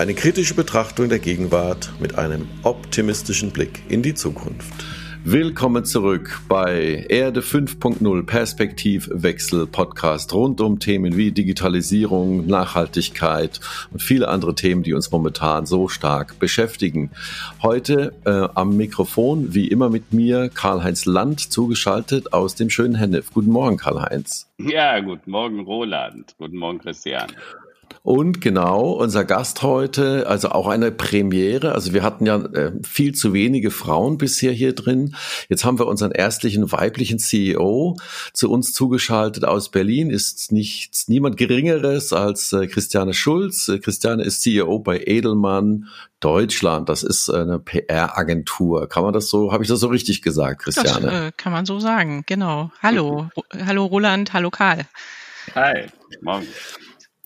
Eine kritische Betrachtung der Gegenwart mit einem optimistischen Blick in die Zukunft. Willkommen zurück bei Erde 5.0 Perspektivwechsel Podcast rund um Themen wie Digitalisierung, Nachhaltigkeit und viele andere Themen, die uns momentan so stark beschäftigen. Heute äh, am Mikrofon, wie immer mit mir, Karl-Heinz Land, zugeschaltet aus dem schönen Hennef. Guten Morgen, Karl-Heinz. Ja, guten Morgen, Roland. Guten Morgen, Christian. Und genau, unser Gast heute, also auch eine Premiere. Also wir hatten ja äh, viel zu wenige Frauen bisher hier drin. Jetzt haben wir unseren erstlichen weiblichen CEO zu uns zugeschaltet aus Berlin. Ist nichts, niemand Geringeres als äh, Christiane Schulz. Äh, Christiane ist CEO bei Edelmann Deutschland. Das ist eine PR-Agentur. Kann man das so, habe ich das so richtig gesagt, Christiane? Das äh, kann man so sagen, genau. Hallo, hallo Roland, hallo Karl. Hi, morgen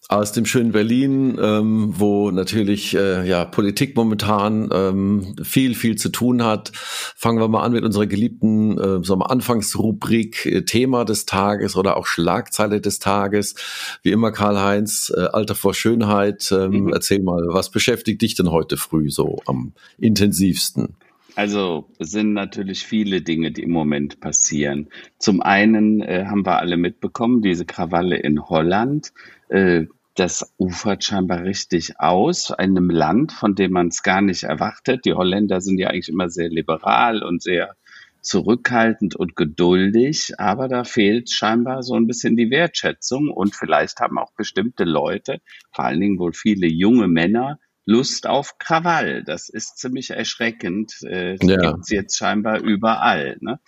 aus dem schönen Berlin, ähm, wo natürlich äh, ja Politik momentan ähm, viel viel zu tun hat. Fangen wir mal an mit unserer geliebten äh, sagen wir, Anfangsrubrik äh, Thema des Tages oder auch Schlagzeile des Tages. Wie immer Karl Heinz, äh, Alter vor Schönheit. Ähm, mhm. Erzähl mal, was beschäftigt dich denn heute früh so am intensivsten? Also es sind natürlich viele Dinge, die im Moment passieren. Zum einen äh, haben wir alle mitbekommen, diese Krawalle in Holland. Äh, das ufert scheinbar richtig aus, einem Land, von dem man es gar nicht erwartet. Die Holländer sind ja eigentlich immer sehr liberal und sehr zurückhaltend und geduldig, aber da fehlt scheinbar so ein bisschen die Wertschätzung und vielleicht haben auch bestimmte Leute, vor allen Dingen wohl viele junge Männer, Lust auf Krawall. Das ist ziemlich erschreckend. Äh, ja. gibt's jetzt scheinbar überall. Ne?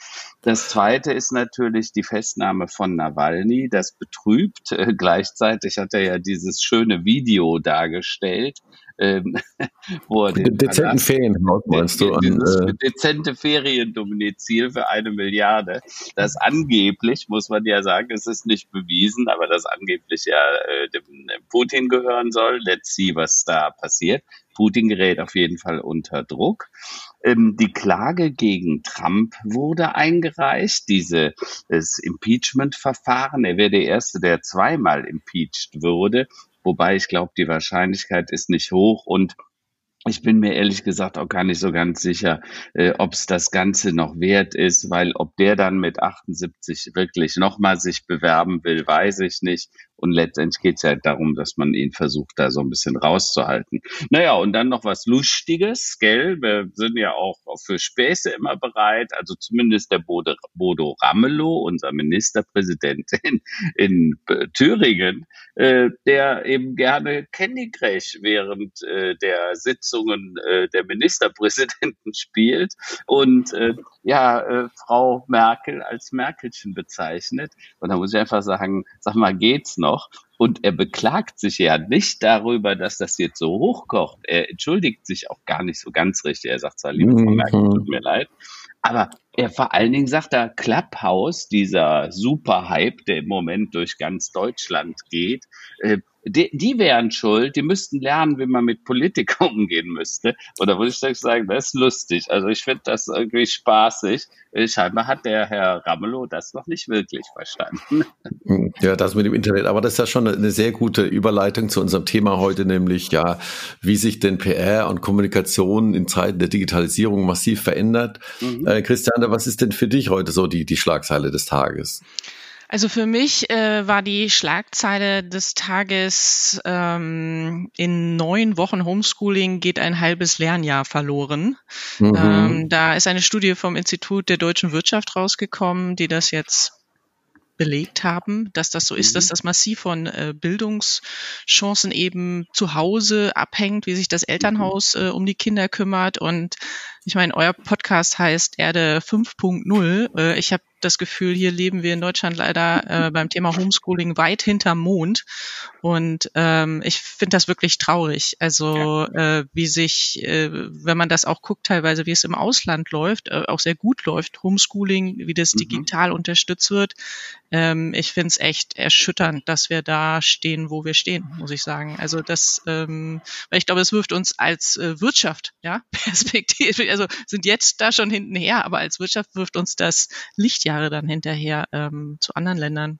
Das zweite ist natürlich die Festnahme von Nawalny. Das betrübt. Äh, gleichzeitig hat er ja dieses schöne Video dargestellt, ähm, wo er den dezenten Ferienhaus meinst du? An, äh, dezente Feriendomizil für eine Milliarde, das angeblich, muss man ja sagen, es ist nicht bewiesen, aber das angeblich ja äh, dem, dem Putin gehören soll. Let's see, was da passiert. Putin gerät auf jeden Fall unter Druck. Ähm, die Klage gegen Trump wurde eingereicht, dieses Impeachment-Verfahren. Er wäre der Erste, der zweimal impeached wurde. Wobei ich glaube, die Wahrscheinlichkeit ist nicht hoch und ich bin mir ehrlich gesagt auch gar nicht so ganz sicher, äh, ob es das Ganze noch wert ist, weil ob der dann mit 78 wirklich nochmal sich bewerben will, weiß ich nicht. Und letztendlich geht es ja darum, dass man ihn versucht, da so ein bisschen rauszuhalten. Naja, und dann noch was Lustiges, gell? Wir sind ja auch für Späße immer bereit. Also zumindest der Bodo, Bodo Ramelow, unser Ministerpräsident in, in Thüringen, äh, der eben gerne Candy Crush während äh, der Sitzungen äh, der Ministerpräsidenten spielt und äh, ja, äh, Frau Merkel als Merkelchen bezeichnet. Und da muss ich einfach sagen, sag mal, geht's noch? Und er beklagt sich ja nicht darüber, dass das jetzt so hochkocht. Er entschuldigt sich auch gar nicht so ganz richtig. Er sagt zwar, liebe Frau Merkel, mhm. tut mir leid. Aber er vor allen Dingen sagt da Clubhouse, dieser Super-Hype, der im Moment durch ganz Deutschland geht, äh, die, die wären schuld, die müssten lernen, wie man mit Politikern umgehen müsste. Oder würde ich sagen, das ist lustig. Also ich finde das irgendwie spaßig. Scheinbar hat der Herr Ramelow das noch nicht wirklich verstanden. Ja, das mit dem Internet. Aber das ist ja schon eine sehr gute Überleitung zu unserem Thema heute, nämlich ja, wie sich denn PR und Kommunikation in Zeiten der Digitalisierung massiv verändert. Mhm. Äh, Christiane, was ist denn für dich heute so die, die Schlagzeile des Tages? Also für mich äh, war die Schlagzeile des Tages ähm, in neun Wochen Homeschooling geht ein halbes Lernjahr verloren. Mhm. Ähm, da ist eine Studie vom Institut der deutschen Wirtschaft rausgekommen, die das jetzt belegt haben, dass das so ist, dass mhm. das massiv von äh, Bildungschancen eben zu Hause abhängt, wie sich das Elternhaus äh, um die Kinder kümmert und Ich meine, euer Podcast heißt Erde 5.0. Äh, ich habe das Gefühl, hier leben wir in Deutschland leider äh, beim Thema Homeschooling weit hinterm Mond. Und ähm, ich finde das wirklich traurig. Also ja. äh, wie sich, äh, wenn man das auch guckt, teilweise, wie es im Ausland läuft, äh, auch sehr gut läuft, Homeschooling, wie das mhm. digital unterstützt wird. Ähm, ich finde es echt erschütternd, dass wir da stehen, wo wir stehen, muss ich sagen. Also das, ähm, weil ich glaube, es wirft uns als äh, Wirtschaft, ja, Perspektive, also sind jetzt da schon hinten her, aber als Wirtschaft wirft uns das Licht Jahre dann hinterher ähm, zu anderen Ländern.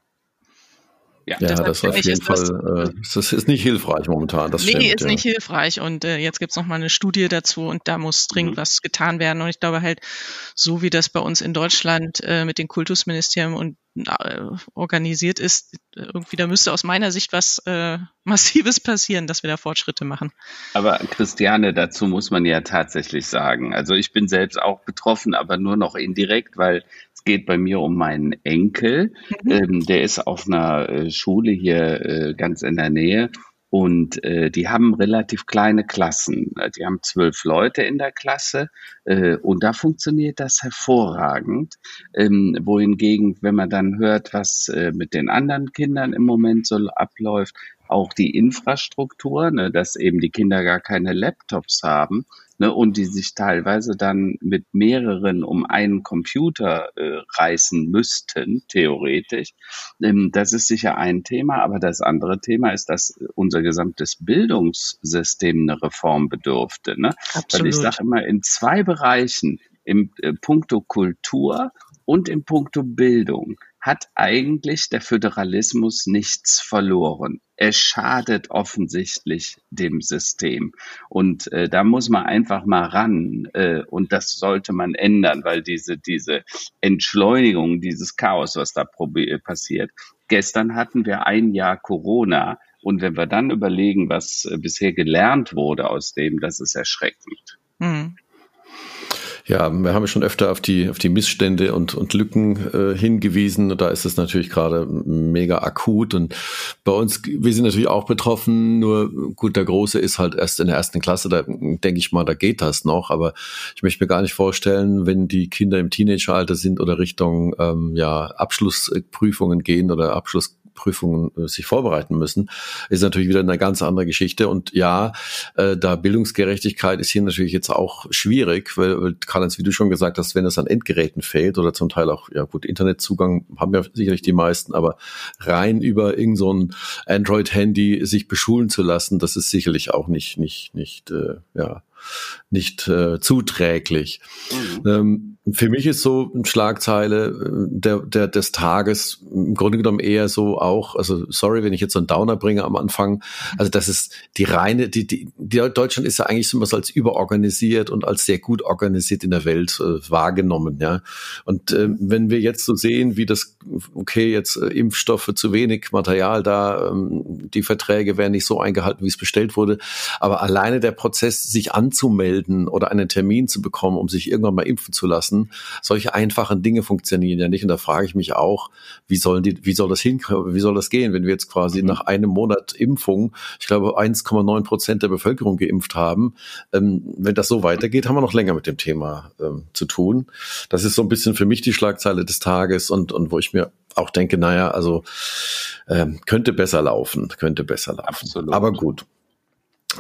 Ja, ja das auf jeden Fall, äh, das ist nicht hilfreich momentan. Das nee, stimmt, ist ja. nicht hilfreich. Und äh, jetzt gibt's noch mal eine Studie dazu und da muss dringend mhm. was getan werden. Und ich glaube halt, so wie das bei uns in Deutschland äh, mit den Kultusministerien und organisiert ist, irgendwie da müsste aus meiner Sicht was äh, Massives passieren, dass wir da Fortschritte machen. Aber Christiane, dazu muss man ja tatsächlich sagen. Also ich bin selbst auch betroffen, aber nur noch indirekt, weil geht bei mir um meinen Enkel. Mhm. Ähm, der ist auf einer äh, Schule hier äh, ganz in der Nähe. Und äh, die haben relativ kleine Klassen. Die haben zwölf Leute in der Klasse äh, und da funktioniert das hervorragend. Ähm, wohingegen, wenn man dann hört, was äh, mit den anderen Kindern im Moment so abläuft, auch die Infrastruktur, ne, dass eben die Kinder gar keine Laptops haben, ne, und die sich teilweise dann mit mehreren um einen Computer äh, reißen müssten, theoretisch. Ähm, das ist sicher ein Thema, aber das andere Thema ist, dass unser gesamtes Bildungssystem eine Reform bedurfte. Ne? Absolut. Weil ich sage immer, in zwei Bereichen, im äh, Punkto Kultur und im Punkto Bildung, hat eigentlich der Föderalismus nichts verloren. Er schadet offensichtlich dem System. Und äh, da muss man einfach mal ran. Äh, und das sollte man ändern, weil diese, diese Entschleunigung, dieses Chaos, was da passiert. Gestern hatten wir ein Jahr Corona. Und wenn wir dann überlegen, was äh, bisher gelernt wurde aus dem, das ist erschreckend. Mhm. Ja, wir haben schon öfter auf die, auf die Missstände und, und Lücken äh, hingewiesen. Und da ist es natürlich gerade mega akut. Und bei uns, wir sind natürlich auch betroffen. Nur gut, der Große ist halt erst in der ersten Klasse. Da denke ich mal, da geht das noch. Aber ich möchte mir gar nicht vorstellen, wenn die Kinder im Teenageralter sind oder Richtung ähm, ja, Abschlussprüfungen gehen oder Abschluss Prüfungen äh, sich vorbereiten müssen, ist natürlich wieder eine ganz andere Geschichte. Und ja, äh, da Bildungsgerechtigkeit ist hier natürlich jetzt auch schwierig, weil, weil Karl-Heinz, wie du schon gesagt hast, wenn es an Endgeräten fehlt oder zum Teil auch, ja gut, Internetzugang haben ja sicherlich die meisten, aber rein über irgend so ein Android-Handy sich beschulen zu lassen, das ist sicherlich auch nicht, nicht, nicht, äh, ja, nicht äh, zuträglich. Mhm. Ähm, für mich ist so eine Schlagzeile äh, der, der, des Tages im Grunde genommen eher so auch, also sorry, wenn ich jetzt so einen Downer bringe am Anfang, also das ist die reine, die, die, die Deutschland ist ja eigentlich immer so als überorganisiert und als sehr gut organisiert in der Welt äh, wahrgenommen, ja. Und äh, wenn wir jetzt so sehen, wie das, okay, jetzt äh, Impfstoffe zu wenig Material da, ähm, die Verträge werden nicht so eingehalten, wie es bestellt wurde, aber alleine der Prozess, sich anzumelden oder einen Termin zu bekommen, um sich irgendwann mal impfen zu lassen, lassen. Solche einfachen Dinge funktionieren ja nicht. Und da frage ich mich auch, wie sollen die, wie soll das hin, wie soll das gehen, wenn wir jetzt quasi mhm. nach einem Monat Impfung, ich glaube 1,9 Prozent der Bevölkerung geimpft haben. Ähm, wenn das so weitergeht, haben wir noch länger mit dem Thema ähm, zu tun. Das ist so ein bisschen für mich die Schlagzeile des Tages und, und wo ich mir auch denke, naja, also ähm, könnte besser laufen, könnte besser laufen. Absolut. Aber gut.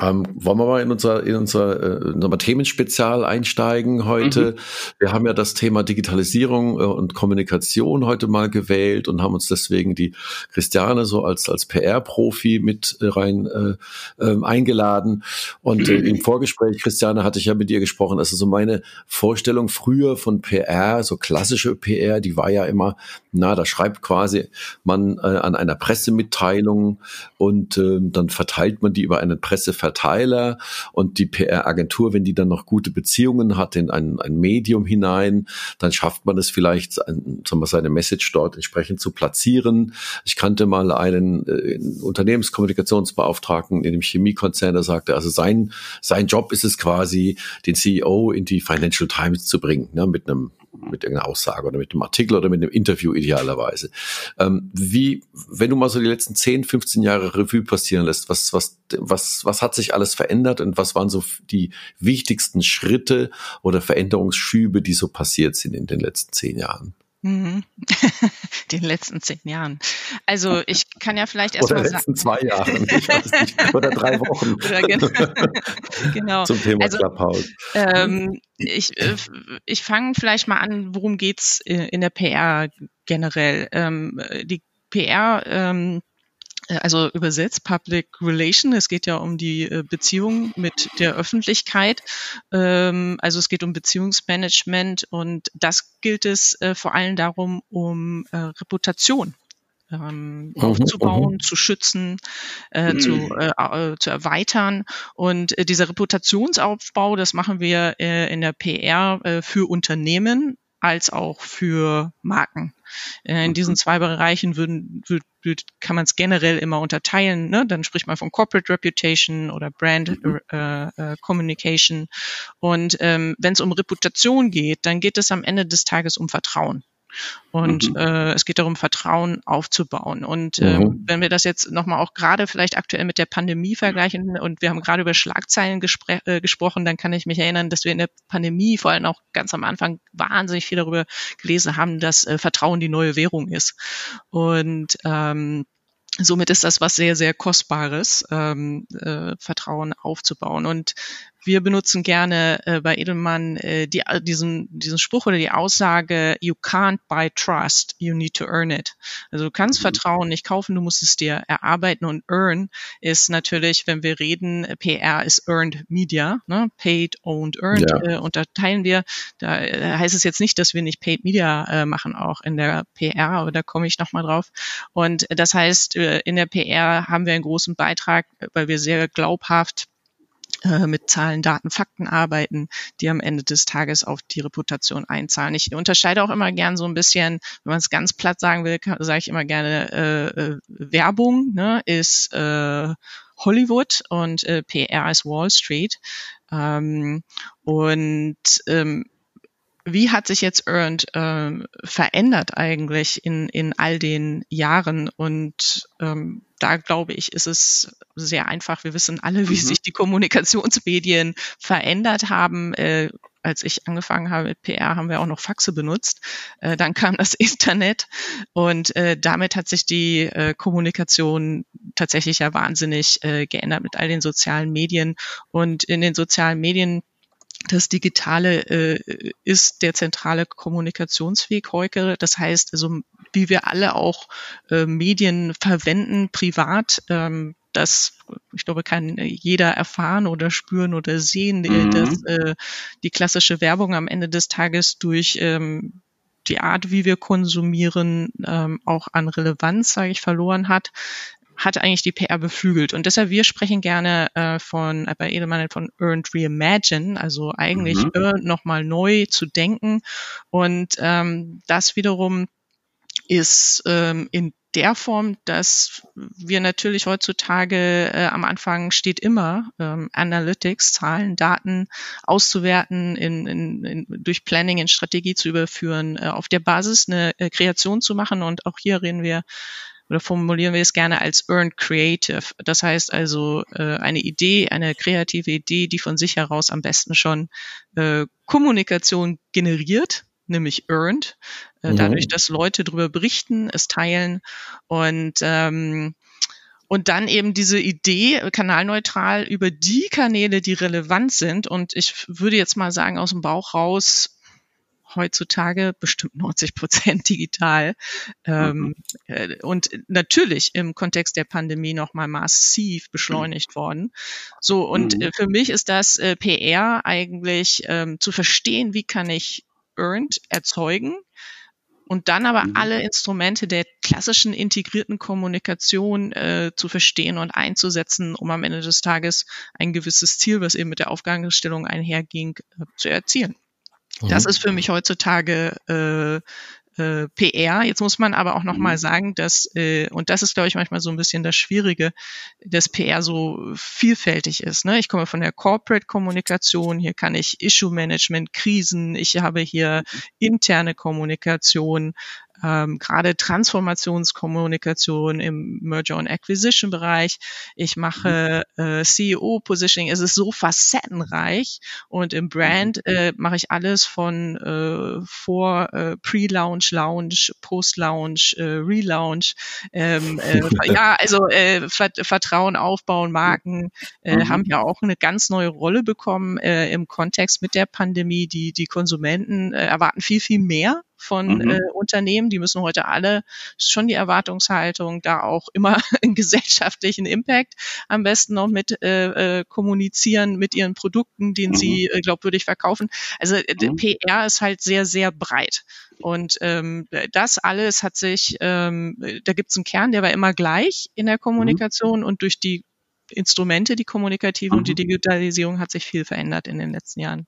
Ähm, wollen wir mal in unser, in unser, äh, in unser Themenspezial einsteigen heute? Mhm. Wir haben ja das Thema Digitalisierung äh, und Kommunikation heute mal gewählt und haben uns deswegen die Christiane so als, als PR-Profi mit äh, rein äh, äh, eingeladen. Und äh, im Vorgespräch, Christiane, hatte ich ja mit dir gesprochen. Also so meine Vorstellung früher von PR, so klassische PR, die war ja immer, na, da schreibt quasi man äh, an einer Pressemitteilung und äh, dann verteilt man die über eine Presseverteilung Verteiler und die PR-Agentur, wenn die dann noch gute Beziehungen hat in ein, ein Medium hinein, dann schafft man es vielleicht, ein, sagen wir, seine Message dort entsprechend zu platzieren. Ich kannte mal einen äh, Unternehmenskommunikationsbeauftragten in dem Chemiekonzern, der sagte, also sein, sein Job ist es quasi, den CEO in die Financial Times zu bringen, ne, mit einem mit irgendeiner Aussage oder mit einem Artikel oder mit einem Interview idealerweise. Ähm, wie, wenn du mal so die letzten 10, 15 Jahre Revue passieren lässt, was, was, was, was hat sich alles verändert und was waren so die wichtigsten Schritte oder Veränderungsschübe, die so passiert sind in den letzten zehn Jahren? Mhm. Den letzten zehn Jahren. Also ich kann ja vielleicht erst oder mal letzten zwei Jahren, ich weiß nicht, oder drei Wochen. oder genau. genau. Zum Thema also, Clubhouse. Ähm, ich äh, ich fange vielleicht mal an, worum geht's äh, in der PR generell. Ähm, die PR ähm, äh, also übersetzt Public Relation. Es geht ja um die äh, Beziehung mit der Öffentlichkeit. Ähm, also es geht um Beziehungsmanagement und das gilt es äh, vor allem darum, um Reputation ähm, mhm, aufzubauen, mhm. zu schützen, äh, mhm. zu, äh, zu erweitern. Und äh, dieser Reputationsaufbau, das machen wir äh, in der PR äh, für Unternehmen als auch für Marken. Äh, in diesen mhm. zwei Bereichen würden, würd, würd, kann man es generell immer unterteilen. Ne? Dann spricht man von Corporate Reputation oder Brand mhm. äh, äh, Communication. Und ähm, wenn es um Reputation geht, dann geht es am Ende des Tages um Vertrauen. Und mhm. äh, es geht darum, Vertrauen aufzubauen. Und äh, mhm. wenn wir das jetzt nochmal auch gerade vielleicht aktuell mit der Pandemie vergleichen und wir haben gerade über Schlagzeilen äh, gesprochen, dann kann ich mich erinnern, dass wir in der Pandemie vor allem auch ganz am Anfang wahnsinnig viel darüber gelesen haben, dass äh, Vertrauen die neue Währung ist. Und ähm, somit ist das was sehr, sehr Kostbares, ähm, äh, Vertrauen aufzubauen. Und wir benutzen gerne äh, bei Edelmann äh, die, diesen, diesen Spruch oder die Aussage, you can't buy trust, you need to earn it. Also du kannst mhm. Vertrauen nicht kaufen, du musst es dir erarbeiten und earn ist natürlich, wenn wir reden, PR ist earned media, ne? paid, owned, earned, ja. äh, unterteilen wir. Da äh, heißt es jetzt nicht, dass wir nicht paid media äh, machen, auch in der PR, aber da komme ich nochmal drauf. Und das heißt, äh, in der PR haben wir einen großen Beitrag, weil wir sehr glaubhaft äh, mit Zahlen, Daten, Fakten arbeiten, die am Ende des Tages auf die Reputation einzahlen. Ich unterscheide auch immer gern so ein bisschen, wenn man es ganz platt sagen will, sage ich immer gerne, äh, äh, Werbung ne, ist äh, Hollywood und äh, PR ist Wall Street. Ähm, und ähm, wie hat sich jetzt Earned ähm, verändert eigentlich in, in all den Jahren? Und ähm, da glaube ich, ist es sehr einfach. Wir wissen alle, wie mhm. sich die Kommunikationsmedien verändert haben. Äh, als ich angefangen habe mit PR, haben wir auch noch Faxe benutzt. Äh, dann kam das Internet und äh, damit hat sich die äh, Kommunikation tatsächlich ja wahnsinnig äh, geändert mit all den sozialen Medien. Und in den sozialen Medien das Digitale äh, ist der zentrale Kommunikationsweg heute. Das heißt, also wie wir alle auch äh, Medien verwenden, privat, ähm, das, ich glaube, kann jeder erfahren oder spüren oder sehen, mhm. dass äh, die klassische Werbung am Ende des Tages durch ähm, die Art, wie wir konsumieren, ähm, auch an Relevanz, sage ich, verloren hat hat eigentlich die PR beflügelt. Und deshalb, wir sprechen gerne äh, von, äh, bei Edelmann von Earned Reimagine, also eigentlich mhm. Earned nochmal neu zu denken. Und ähm, das wiederum ist ähm, in der Form, dass wir natürlich heutzutage äh, am Anfang steht immer ähm, Analytics, Zahlen, Daten auszuwerten, in, in, in, durch Planning in Strategie zu überführen, äh, auf der Basis eine äh, Kreation zu machen. Und auch hier reden wir oder formulieren wir es gerne als Earned Creative. Das heißt also äh, eine Idee, eine kreative Idee, die von sich heraus am besten schon äh, Kommunikation generiert, nämlich earned, äh, mhm. dadurch, dass Leute darüber berichten, es teilen und ähm, und dann eben diese Idee kanalneutral über die Kanäle, die relevant sind. Und ich würde jetzt mal sagen, aus dem Bauch raus heutzutage bestimmt 90 Prozent digital. Ähm, mhm. äh, und natürlich im Kontext der Pandemie nochmal massiv beschleunigt mhm. worden. So, und mhm. äh, für mich ist das äh, PR eigentlich ähm, zu verstehen, wie kann ich Earned erzeugen, und dann aber mhm. alle Instrumente der klassischen integrierten Kommunikation äh, zu verstehen und einzusetzen, um am Ende des Tages ein gewisses Ziel, was eben mit der Aufgabenstellung einherging, äh, zu erzielen. Das mhm. ist für mich heutzutage äh, äh, PR. Jetzt muss man aber auch noch mal mhm. sagen, dass äh, und das ist glaube ich manchmal so ein bisschen das Schwierige, dass PR so vielfältig ist. Ne? Ich komme von der Corporate Kommunikation, hier kann ich Issue Management, Krisen, ich habe hier mhm. interne Kommunikation, ähm, gerade Transformationskommunikation im Merger and Acquisition Bereich. Ich mache mhm. äh, CEO Positioning. Es ist so facettenreich und im Brand mhm. äh, mache ich alles von äh, vor äh, Pre-Launch, Launch, Post-Launch, äh, Relaunch. Ähm, äh, ja, also äh, Vertrauen aufbauen, Marken äh, mhm. haben ja auch eine ganz neue Rolle bekommen äh, im Kontext mit der Pandemie. Die die Konsumenten äh, erwarten viel viel mehr von mhm. äh, Unternehmen. Die müssen heute alle schon die Erwartungshaltung, da auch immer einen gesellschaftlichen Impact am besten noch mit äh, äh, kommunizieren mit ihren Produkten, den mhm. sie äh, glaubwürdig verkaufen. Also äh, mhm. PR ist halt sehr, sehr breit. Und ähm, das alles hat sich, ähm, da gibt es einen Kern, der war immer gleich in der mhm. Kommunikation und durch die Instrumente, die kommunikative und die mhm. Digitalisierung hat sich viel verändert in den letzten Jahren.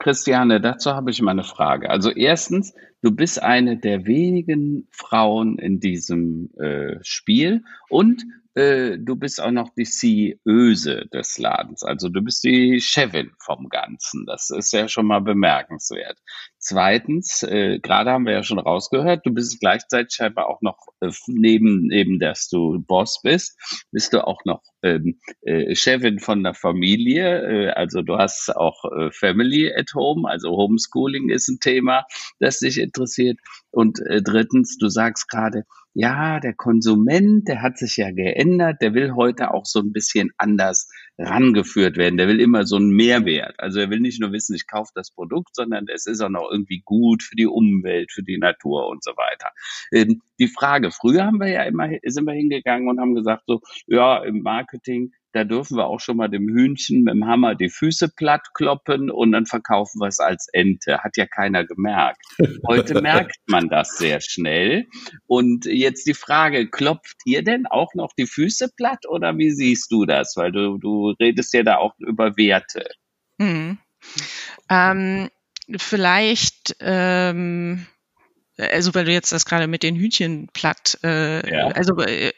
Christiane, dazu habe ich mal eine Frage. Also erstens, du bist eine der wenigen Frauen in diesem äh, Spiel und äh, du bist auch noch die CEOse des Ladens. Also du bist die Chefin vom Ganzen. Das ist ja schon mal bemerkenswert. Zweitens, äh, gerade haben wir ja schon rausgehört, du bist gleichzeitig scheinbar auch noch äh, neben, neben dass du Boss bist, bist du auch noch ähm, äh, Chefin von der Familie. Äh, also du hast auch äh, Family at Home, also Homeschooling ist ein Thema, das dich interessiert. Und äh, drittens, du sagst gerade, ja, der Konsument, der hat sich ja geändert, der will heute auch so ein bisschen anders rangeführt werden. Der will immer so einen Mehrwert. Also er will nicht nur wissen, ich kaufe das Produkt, sondern es ist auch noch irgendwie gut für die Umwelt, für die Natur und so weiter. Ähm, die Frage, früher haben wir ja immer, sind wir hingegangen und haben gesagt so, ja, im Marketing, da dürfen wir auch schon mal dem Hühnchen mit dem Hammer die Füße platt kloppen und dann verkaufen wir es als Ente. Hat ja keiner gemerkt. Heute merkt man das sehr schnell. Und jetzt die Frage, klopft ihr denn auch noch die Füße platt oder wie siehst du das? Weil du, du redest ja da auch über Werte. Hm. Ähm, vielleicht ähm also weil du jetzt das gerade mit den Hühnchen platt, äh, ja. also äh,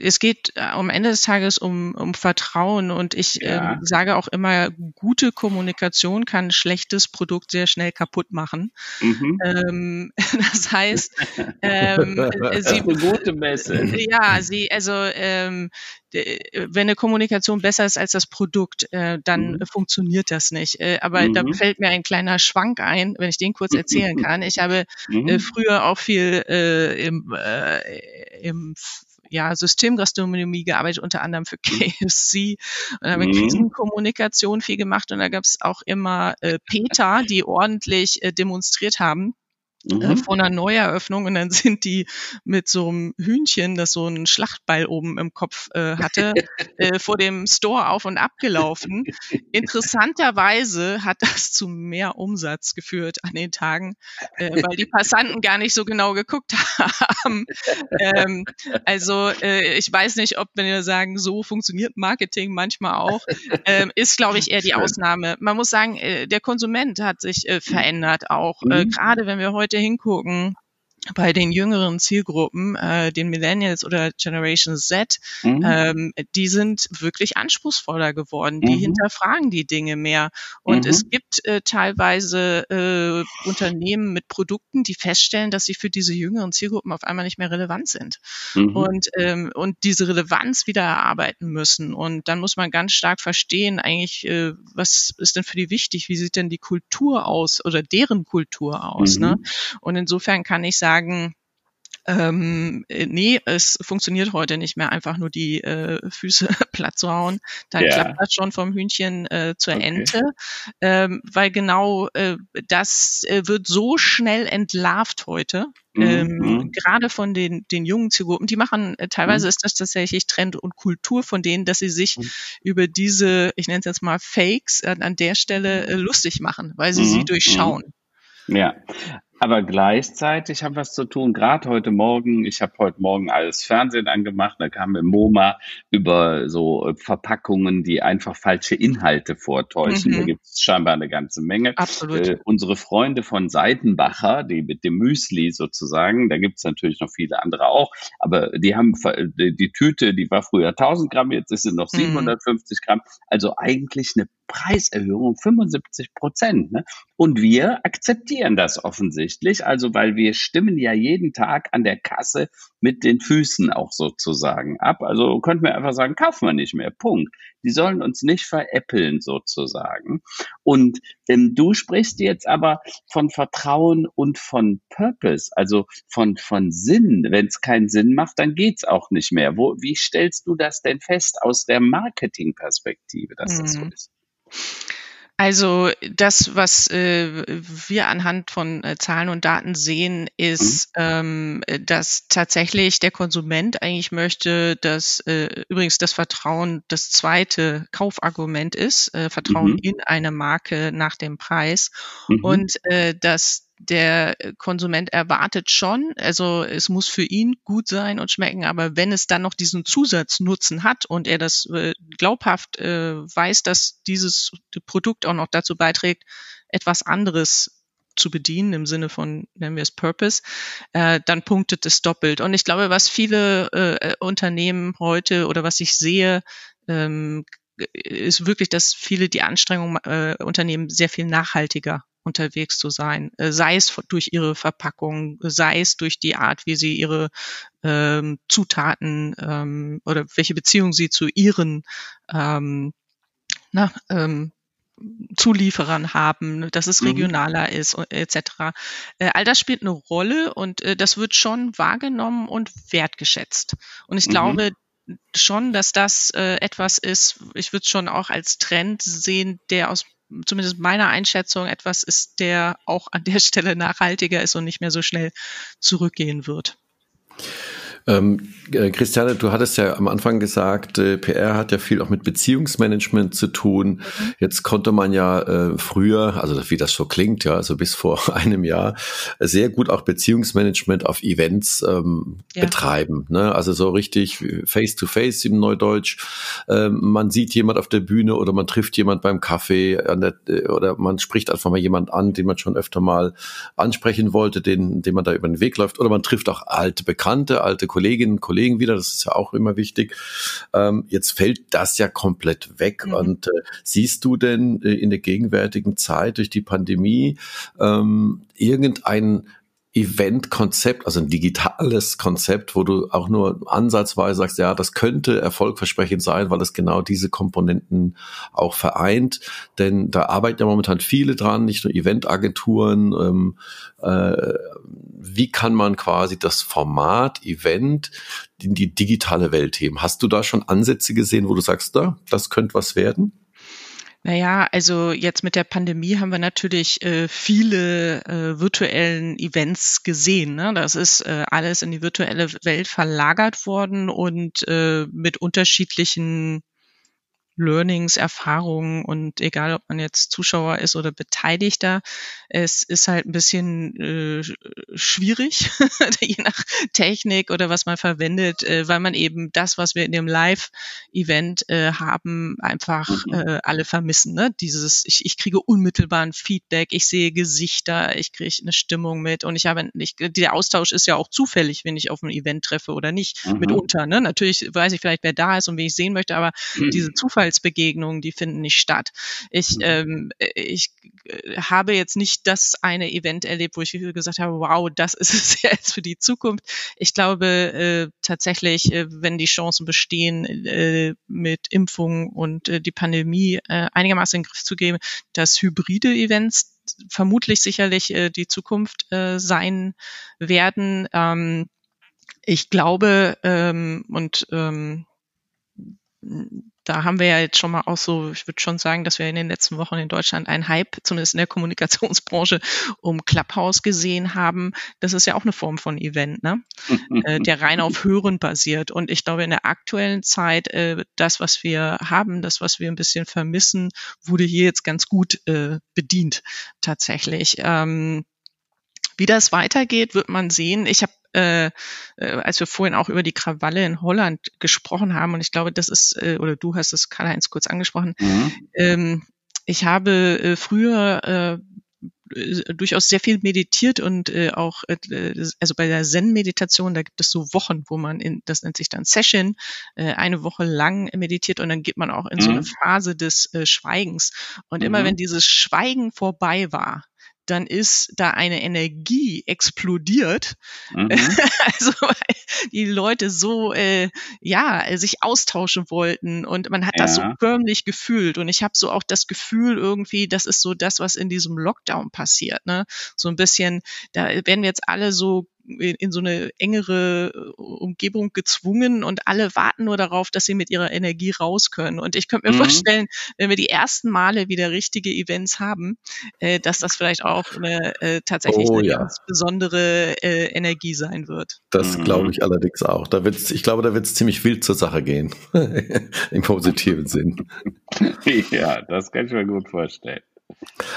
es geht am Ende des Tages um, um Vertrauen und ich ja. äh, sage auch immer, gute Kommunikation kann ein schlechtes Produkt sehr schnell kaputt machen. Mhm. Ähm, das heißt, ähm, das sie, eine gute Messe. Ja, sie, also ähm, wenn eine Kommunikation besser ist als das Produkt, äh, dann mhm. funktioniert das nicht. Äh, aber mhm. da fällt mir ein kleiner Schwank ein, wenn ich den kurz erzählen kann. Ich habe äh, mhm. früher auch viel äh, im, äh, im ja, Systemgastronomie gearbeitet, unter anderem für mhm. KFC. Und habe mhm. Krisenkommunikation viel gemacht und da gab es auch immer äh, Peter, die ordentlich äh, demonstriert haben äh, mhm. vor einer Neueröffnung und dann sind die mit so einem Hühnchen, das so einen Schlachtball oben im Kopf äh, hatte, äh, vor dem Store auf und ab gelaufen. Interessanterweise hat das zu mehr Umsatz geführt an den Tagen, äh, weil die Passanten gar nicht so genau geguckt haben. Ähm, also äh, ich weiß nicht, ob wir sagen, so funktioniert Marketing manchmal auch, ähm, ist glaube ich eher die Ausnahme. Man muss sagen, äh, der Konsument hat sich äh, verändert auch, äh, mhm. gerade wenn wir heute hingucken, bei den jüngeren Zielgruppen, äh, den Millennials oder Generation Z, mhm. ähm, die sind wirklich anspruchsvoller geworden. Die mhm. hinterfragen die Dinge mehr. Und mhm. es gibt äh, teilweise äh, Unternehmen mit Produkten, die feststellen, dass sie für diese jüngeren Zielgruppen auf einmal nicht mehr relevant sind mhm. und, ähm, und diese Relevanz wieder erarbeiten müssen. Und dann muss man ganz stark verstehen, eigentlich, äh, was ist denn für die wichtig? Wie sieht denn die Kultur aus oder deren Kultur aus? Ne? Mhm. Und insofern kann ich sagen, sagen, ähm, äh, nee, es funktioniert heute nicht mehr, einfach nur die äh, Füße platt zu hauen. Dann ja. klappt das schon vom Hühnchen äh, zur okay. Ente, ähm, weil genau äh, das äh, wird so schnell entlarvt heute. Mhm. Ähm, mhm. Gerade von den, den jungen Zielgruppen, die machen, äh, teilweise mhm. ist das tatsächlich Trend und Kultur von denen, dass sie sich mhm. über diese, ich nenne es jetzt mal Fakes, an, an der Stelle äh, lustig machen, weil sie sie mhm. durchschauen. Ja, aber gleichzeitig haben wir es zu tun, gerade heute Morgen, ich habe heute Morgen alles Fernsehen angemacht, da kam im MoMA über so äh, Verpackungen, die einfach falsche Inhalte vortäuschen. Mhm. Da gibt es scheinbar eine ganze Menge. Absolut. Äh, unsere Freunde von Seitenbacher, die mit dem Müsli sozusagen, da gibt es natürlich noch viele andere auch, aber die haben die, die, Tüte, die war früher 1000 Gramm, jetzt ist sie noch 750 mhm. Gramm. Also eigentlich eine Preiserhöhung um 75 Prozent. Ne? Und wir akzeptieren das offensichtlich, also weil wir stimmen ja jeden Tag an der Kasse mit den Füßen auch sozusagen ab. Also könnten wir einfach sagen, kaufen wir nicht mehr. Punkt. Die sollen uns nicht veräppeln sozusagen. Und ähm, du sprichst jetzt aber von Vertrauen und von Purpose, also von, von Sinn. Wenn es keinen Sinn macht, dann geht's auch nicht mehr. Wo, wie stellst du das denn fest aus der Marketingperspektive, dass mhm. das so mhm. ist? Also das, was äh, wir anhand von äh, Zahlen und Daten sehen, ist, mhm. ähm, dass tatsächlich der Konsument eigentlich möchte, dass äh, übrigens das Vertrauen das zweite Kaufargument ist, äh, Vertrauen mhm. in eine Marke nach dem Preis mhm. und äh, dass der Konsument erwartet schon, also es muss für ihn gut sein und schmecken, aber wenn es dann noch diesen Zusatznutzen hat und er das äh, glaubhaft äh, weiß, dass dieses Produkt auch noch dazu beiträgt, etwas anderes zu bedienen im Sinne von, nennen wir es Purpose, äh, dann punktet es doppelt. Und ich glaube, was viele äh, Unternehmen heute oder was ich sehe, ähm, ist wirklich, dass viele die Anstrengung äh, unternehmen, sehr viel nachhaltiger unterwegs zu sein, äh, sei es durch ihre Verpackung, sei es durch die Art, wie sie ihre ähm, Zutaten ähm, oder welche Beziehung sie zu ihren ähm, na, ähm, Zulieferern haben, dass es mhm. regionaler mhm. ist etc. Äh, all das spielt eine Rolle und äh, das wird schon wahrgenommen und wertgeschätzt. Und ich mhm. glaube, schon, dass das äh, etwas ist, ich würde es schon auch als Trend sehen, der aus zumindest meiner Einschätzung etwas ist, der auch an der Stelle nachhaltiger ist und nicht mehr so schnell zurückgehen wird. Ähm, äh, Christiane, du hattest ja am Anfang gesagt, äh, PR hat ja viel auch mit Beziehungsmanagement zu tun. Mhm. Jetzt konnte man ja äh, früher, also wie das so klingt, ja, also bis vor einem Jahr, sehr gut auch Beziehungsmanagement auf Events ähm, ja. betreiben. Ne? Also so richtig face-to-face -face im Neudeutsch. Ähm, man sieht jemand auf der Bühne oder man trifft jemand beim Kaffee der, äh, oder man spricht einfach mal jemand an, den man schon öfter mal ansprechen wollte, den, den man da über den Weg läuft. Oder man trifft auch alte Bekannte, alte Kolleginnen und Kollegen wieder, das ist ja auch immer wichtig. Ähm, jetzt fällt das ja komplett weg. Mhm. Und äh, siehst du denn äh, in der gegenwärtigen Zeit durch die Pandemie ähm, irgendein Event-Konzept, also ein digitales Konzept, wo du auch nur ansatzweise sagst, ja, das könnte erfolgversprechend sein, weil es genau diese Komponenten auch vereint. Denn da arbeiten ja momentan viele dran, nicht nur Eventagenturen. Ähm, äh, wie kann man quasi das Format Event in die digitale Welt heben? Hast du da schon Ansätze gesehen, wo du sagst, da, das könnte was werden? Naja, also jetzt mit der Pandemie haben wir natürlich äh, viele äh, virtuellen Events gesehen. Ne? Das ist äh, alles in die virtuelle Welt verlagert worden und äh, mit unterschiedlichen Learnings, Erfahrungen und egal, ob man jetzt Zuschauer ist oder Beteiligter, es ist halt ein bisschen äh, schwierig, je nach Technik oder was man verwendet, äh, weil man eben das, was wir in dem Live-Event äh, haben, einfach mhm. äh, alle vermissen. Ne? Dieses, ich, ich kriege unmittelbaren Feedback, ich sehe Gesichter, ich kriege eine Stimmung mit und ich habe nicht, der Austausch ist ja auch zufällig, wenn ich auf ein Event treffe oder nicht, mhm. mitunter. Ne? Natürlich weiß ich vielleicht, wer da ist und wen ich sehen möchte, aber mhm. diese Zufall Zufallsbegegnungen, die finden nicht statt. Ich, mhm. ähm, ich äh, habe jetzt nicht das eine Event erlebt, wo ich gesagt habe, wow, das ist es jetzt für die Zukunft. Ich glaube äh, tatsächlich, äh, wenn die Chancen bestehen, äh, mit Impfungen und äh, die Pandemie äh, einigermaßen in den Griff zu geben, dass hybride Events vermutlich sicherlich äh, die Zukunft äh, sein werden. Ähm, ich glaube ähm, und ähm, da haben wir ja jetzt schon mal auch so, ich würde schon sagen, dass wir in den letzten Wochen in Deutschland einen Hype, zumindest in der Kommunikationsbranche, um Clubhouse gesehen haben. Das ist ja auch eine Form von Event, ne? äh, der rein auf Hören basiert. Und ich glaube, in der aktuellen Zeit, äh, das, was wir haben, das, was wir ein bisschen vermissen, wurde hier jetzt ganz gut äh, bedient, tatsächlich. Ähm, wie das weitergeht, wird man sehen. Ich habe äh, äh, als wir vorhin auch über die Krawalle in Holland gesprochen haben, und ich glaube, das ist, äh, oder du hast es Karl-Heinz kurz angesprochen, mhm. ähm, ich habe äh, früher äh, durchaus sehr viel meditiert und äh, auch, äh, also bei der Zen-Meditation, da gibt es so Wochen, wo man in, das nennt sich dann Session, äh, eine Woche lang meditiert und dann geht man auch in mhm. so eine mhm. Phase des äh, Schweigens. Und mhm. immer wenn dieses Schweigen vorbei war, dann ist da eine Energie explodiert. Mhm. Also weil die Leute so äh, ja sich austauschen wollten und man hat ja. das so förmlich gefühlt und ich habe so auch das Gefühl irgendwie, das ist so das, was in diesem Lockdown passiert. Ne? So ein bisschen, da werden wir jetzt alle so in, in so eine engere äh, Umgebung gezwungen und alle warten nur darauf, dass sie mit ihrer Energie raus können. Und ich könnte mir mhm. vorstellen, wenn wir die ersten Male wieder richtige Events haben, äh, dass das vielleicht auch eine, äh, tatsächlich oh, eine ja. ganz besondere äh, Energie sein wird. Das mhm. glaube ich allerdings auch. Da wird's, ich glaube, da wird es ziemlich wild zur Sache gehen. Im positiven Sinn. Ja, das kann ich mir gut vorstellen.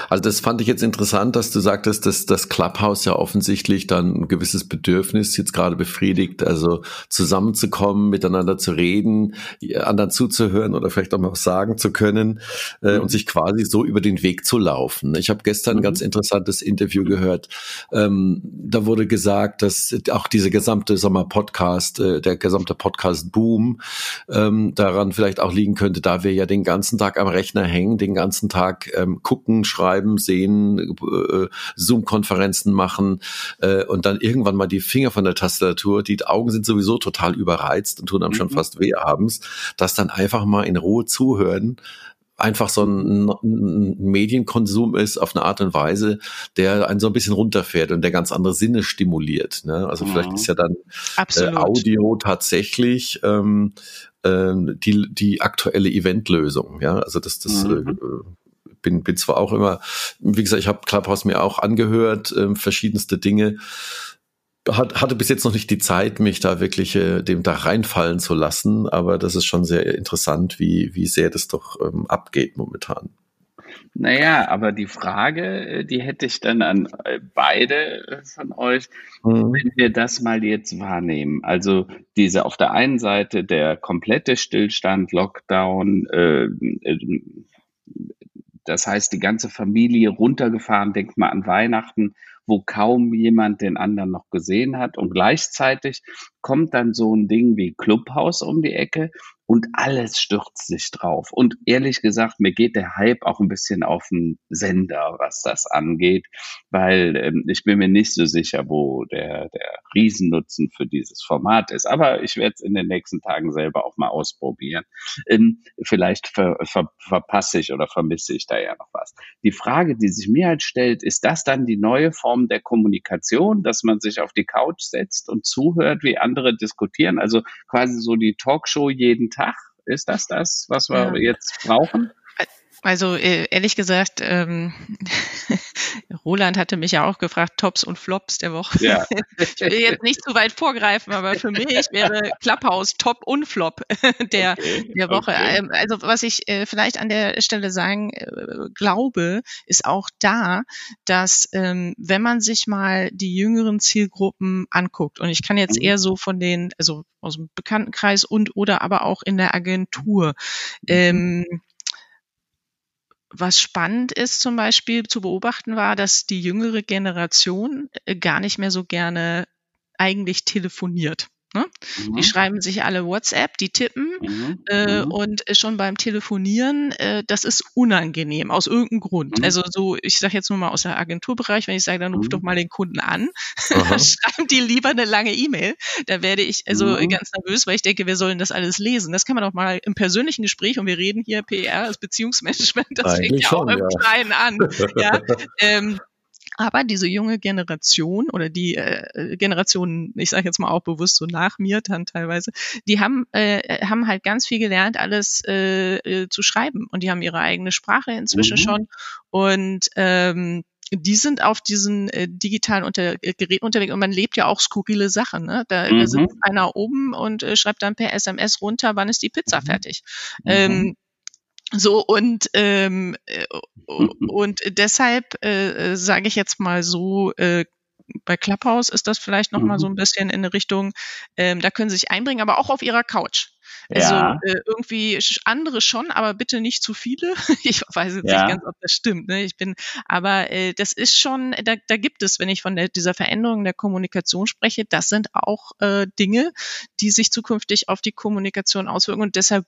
Also das fand ich jetzt interessant, dass du sagtest, dass das Clubhouse ja offensichtlich dann ein gewisses Bedürfnis jetzt gerade befriedigt, also zusammenzukommen, miteinander zu reden, anderen zuzuhören oder vielleicht auch mal was sagen zu können äh, mhm. und sich quasi so über den Weg zu laufen. Ich habe gestern ein mhm. ganz interessantes Interview gehört. Ähm, da wurde gesagt, dass auch diese gesamte Sommer Podcast, äh, der gesamte Podcast-Boom ähm, daran vielleicht auch liegen könnte, da wir ja den ganzen Tag am Rechner hängen, den ganzen Tag ähm, gucken, schreiben, sehen, äh, Zoom-Konferenzen machen äh, und dann irgendwann mal die Finger von der Tastatur, die Augen sind sowieso total überreizt und tun einem mhm. schon fast weh abends, dass dann einfach mal in Ruhe zuhören, einfach so ein, ein, Medienkonsum ist auf eine Art und Weise, der einen so ein bisschen runterfährt und der ganz andere Sinne stimuliert. Ne? Also mhm. vielleicht ist ja dann äh, Audio tatsächlich ähm, äh, die, die aktuelle Eventlösung. Ja, also das, das mhm. äh, bin, bin zwar auch immer, wie gesagt, ich habe Clubhouse mir auch angehört, äh, verschiedenste Dinge. Hat, hatte bis jetzt noch nicht die Zeit, mich da wirklich äh, dem da reinfallen zu lassen, aber das ist schon sehr interessant, wie, wie sehr das doch ähm, abgeht momentan. Naja, aber die Frage, äh, die hätte ich dann an äh, beide von euch, mhm. wenn wir das mal jetzt wahrnehmen. Also diese auf der einen Seite der komplette Stillstand, Lockdown, äh, das heißt, die ganze Familie runtergefahren, denkt mal an Weihnachten, wo kaum jemand den anderen noch gesehen hat. Und gleichzeitig kommt dann so ein Ding wie Clubhouse um die Ecke und alles stürzt sich drauf. Und ehrlich gesagt, mir geht der Hype auch ein bisschen auf den Sender, was das angeht, weil ähm, ich bin mir nicht so sicher, wo der, der Riesennutzen für dieses Format ist. Aber ich werde es in den nächsten Tagen selber auch mal ausprobieren. Ähm, vielleicht ver, ver, verpasse ich oder vermisse ich da ja noch was. Die Frage, die sich mir halt stellt, ist das dann die neue Form der Kommunikation, dass man sich auf die Couch setzt und zuhört, wie andere diskutieren? Also quasi so die Talkshow jeden Tag Tag? Ist das das, was wir ja. jetzt brauchen? Also äh, ehrlich gesagt, ähm, Roland hatte mich ja auch gefragt, Tops und Flops der Woche. Ja. ich will jetzt nicht zu weit vorgreifen, aber für mich wäre Clubhouse Top und Flop der, okay. der Woche. Okay. Ähm, also was ich äh, vielleicht an der Stelle sagen äh, glaube, ist auch da, dass ähm, wenn man sich mal die jüngeren Zielgruppen anguckt, und ich kann jetzt mhm. eher so von den, also aus dem Bekanntenkreis und oder aber auch in der Agentur, mhm. ähm, was spannend ist zum Beispiel zu beobachten war, dass die jüngere Generation äh, gar nicht mehr so gerne eigentlich telefoniert. Ne? Mhm. Die schreiben sich alle WhatsApp, die tippen mhm. Äh, mhm. und schon beim Telefonieren, äh, das ist unangenehm aus irgendeinem Grund. Mhm. Also so, ich sage jetzt nur mal aus der Agenturbereich, wenn ich sage, dann ruf mhm. doch mal den Kunden an, schreiben die lieber eine lange E-Mail. Da werde ich also mhm. ganz nervös, weil ich denke, wir sollen das alles lesen. Das kann man doch mal im persönlichen Gespräch und wir reden hier PR, das Beziehungsmanagement, das Eigentlich fängt ja auch im Kleinen an. Ja, ähm, aber diese junge Generation oder die äh, Generation, ich sage jetzt mal auch bewusst so nach mir dann teilweise, die haben, äh, haben halt ganz viel gelernt, alles äh, äh, zu schreiben. Und die haben ihre eigene Sprache inzwischen mhm. schon. Und ähm, die sind auf diesen äh, digitalen unter äh, Geräten unterwegs und man lebt ja auch skurrile Sachen. Ne? Da, mhm. da sitzt einer oben und äh, schreibt dann per SMS runter, wann ist die Pizza mhm. fertig. Mhm. Ähm, so und ähm, äh, und deshalb äh, sage ich jetzt mal so, äh, bei Clubhouse ist das vielleicht noch mhm. mal so ein bisschen in eine Richtung, ähm, da können Sie sich einbringen, aber auch auf Ihrer Couch. Also ja. äh, irgendwie andere schon, aber bitte nicht zu viele. ich weiß jetzt ja. nicht ganz, ob das stimmt. Ne? Ich bin, aber äh, das ist schon, da, da gibt es, wenn ich von der, dieser Veränderung der Kommunikation spreche, das sind auch äh, Dinge, die sich zukünftig auf die Kommunikation auswirken und deshalb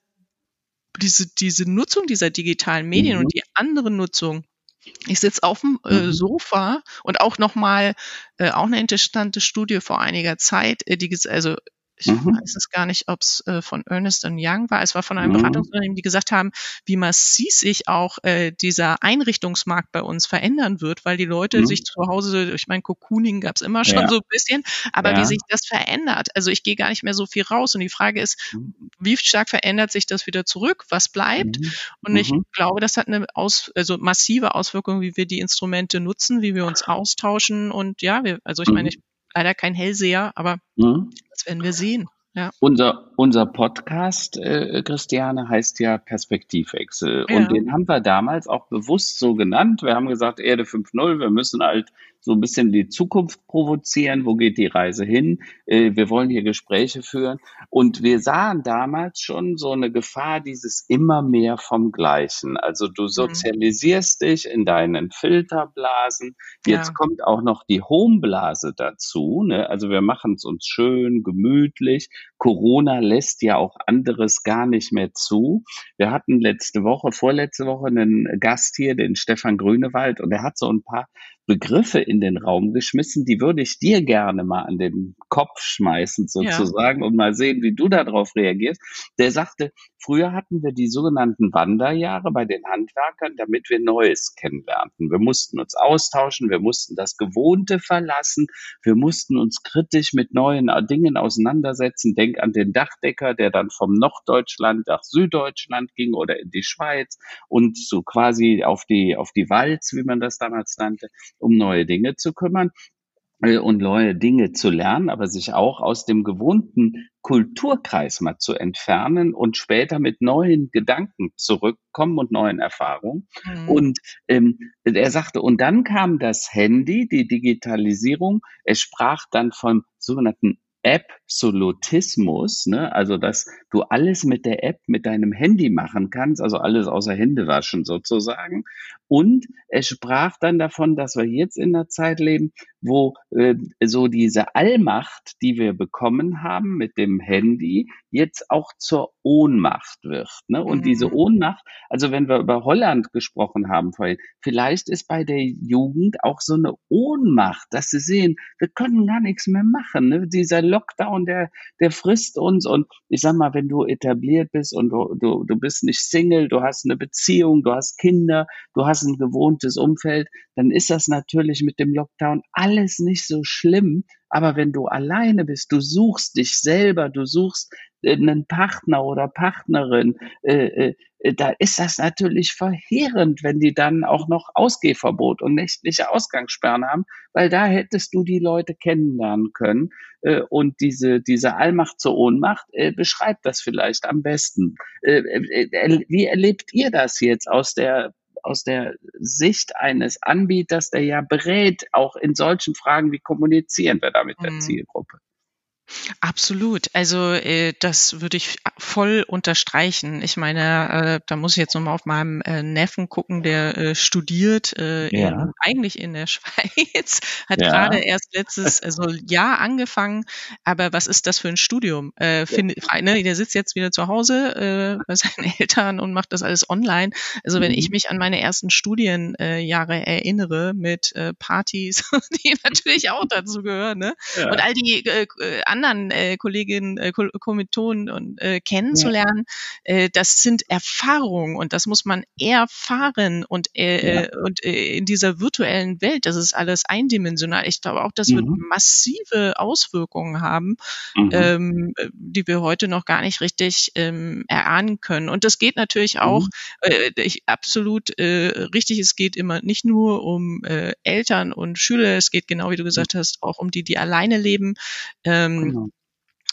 diese, diese Nutzung dieser digitalen Medien mhm. und die andere Nutzung ich sitze auf dem äh, mhm. Sofa und auch nochmal, äh, auch eine interessante Studie vor einiger Zeit, äh, die also ich mhm. weiß es gar nicht, ob es äh, von Ernest Young war. Es war von einem mhm. Beratungsunternehmen, die gesagt haben, wie massiv sich auch äh, dieser Einrichtungsmarkt bei uns verändern wird, weil die Leute mhm. sich zu Hause, ich meine, Cocooning gab es immer schon ja. so ein bisschen, aber ja. wie sich das verändert. Also ich gehe gar nicht mehr so viel raus und die Frage ist, mhm. wie stark verändert sich das wieder zurück? Was bleibt? Mhm. Und ich mhm. glaube, das hat eine aus, also massive Auswirkung, wie wir die Instrumente nutzen, wie wir uns austauschen und ja, wir, also ich meine, ich leider kein Hellseher, aber mhm. das werden wir sehen. Ja. Unser, unser Podcast, äh, Christiane, heißt ja Perspektivwechsel. Ja. Und den haben wir damals auch bewusst so genannt. Wir haben gesagt, Erde 5.0, wir müssen halt so ein bisschen die Zukunft provozieren. Wo geht die Reise hin? Äh, wir wollen hier Gespräche führen. Und wir sahen damals schon so eine Gefahr dieses immer mehr vom Gleichen. Also du mhm. sozialisierst mhm. dich in deinen Filterblasen. Jetzt ja. kommt auch noch die Homeblase dazu. Ne? Also wir machen es uns schön, gemütlich. Corona lässt ja auch anderes gar nicht mehr zu. Wir hatten letzte Woche, vorletzte Woche einen Gast hier, den Stefan Grünewald, und er hat so ein paar Begriffe in den Raum geschmissen, die würde ich dir gerne mal an den Kopf schmeißen sozusagen ja. und mal sehen, wie du darauf reagierst. Der sagte, früher hatten wir die sogenannten Wanderjahre bei den Handwerkern, damit wir Neues kennenlernten. Wir mussten uns austauschen, wir mussten das Gewohnte verlassen, wir mussten uns kritisch mit neuen Dingen auseinandersetzen. Denk an den Dachdecker, der dann vom Norddeutschland nach Süddeutschland ging oder in die Schweiz und so quasi auf die, auf die Walz, wie man das damals nannte um neue Dinge zu kümmern äh, und neue Dinge zu lernen, aber sich auch aus dem gewohnten Kulturkreis mal zu entfernen und später mit neuen Gedanken zurückkommen und neuen Erfahrungen. Mhm. Und ähm, er sagte, und dann kam das Handy, die Digitalisierung. Er sprach dann vom sogenannten Absolutismus, ne? also dass du alles mit der App, mit deinem Handy machen kannst, also alles außer Hände waschen sozusagen. Und er sprach dann davon, dass wir jetzt in der Zeit leben, wo äh, so diese Allmacht, die wir bekommen haben mit dem Handy, jetzt auch zur Ohnmacht wird. Ne? Und mhm. diese Ohnmacht, also wenn wir über Holland gesprochen haben vorhin, vielleicht ist bei der Jugend auch so eine Ohnmacht, dass sie sehen, wir können gar nichts mehr machen. Ne? Dieser Lockdown, der, der frisst uns. Und ich sag mal, wenn du etabliert bist und du, du, du bist nicht Single, du hast eine Beziehung, du hast Kinder, du hast ein gewohntes Umfeld, dann ist das natürlich mit dem Lockdown alles nicht so schlimm. Aber wenn du alleine bist, du suchst dich selber, du suchst äh, einen Partner oder Partnerin, äh, äh, da ist das natürlich verheerend, wenn die dann auch noch Ausgehverbot und nächtliche Ausgangssperren haben, weil da hättest du die Leute kennenlernen können. Äh, und diese, diese Allmacht zur Ohnmacht äh, beschreibt das vielleicht am besten. Äh, wie erlebt ihr das jetzt aus der aus der Sicht eines Anbieters, der ja berät, auch in solchen Fragen, wie kommunizieren wir da mit der mhm. Zielgruppe? Absolut. Also äh, das würde ich voll unterstreichen. Ich meine, äh, da muss ich jetzt nochmal auf meinem äh, Neffen gucken, der äh, studiert äh, ja. in, eigentlich in der Schweiz, hat ja. gerade erst letztes also Jahr angefangen. Aber was ist das für ein Studium? Äh, find, ja. ne, der sitzt jetzt wieder zu Hause äh, bei seinen Eltern und macht das alles online. Also wenn ich mhm. mich an meine ersten Studienjahre äh, erinnere mit äh, Partys, die natürlich auch dazu gehören, ne? Und all die äh, anderen äh, Kolleginnen, äh, Kommilitonen und äh, kennenzulernen, ja. äh, das sind Erfahrungen und das muss man erfahren und, äh, ja. Und äh, in dieser virtuellen Welt, das ist alles eindimensional. Ich glaube auch, das mhm. wird massive Auswirkungen haben, mhm. ähm, die wir heute noch gar nicht richtig ähm, erahnen können. Und das geht natürlich auch, mhm. äh, ich, absolut äh, richtig, es geht immer nicht nur um äh, Eltern und Schüler, es geht genau wie du gesagt hast, auch um die, die alleine leben. Ähm, Genau.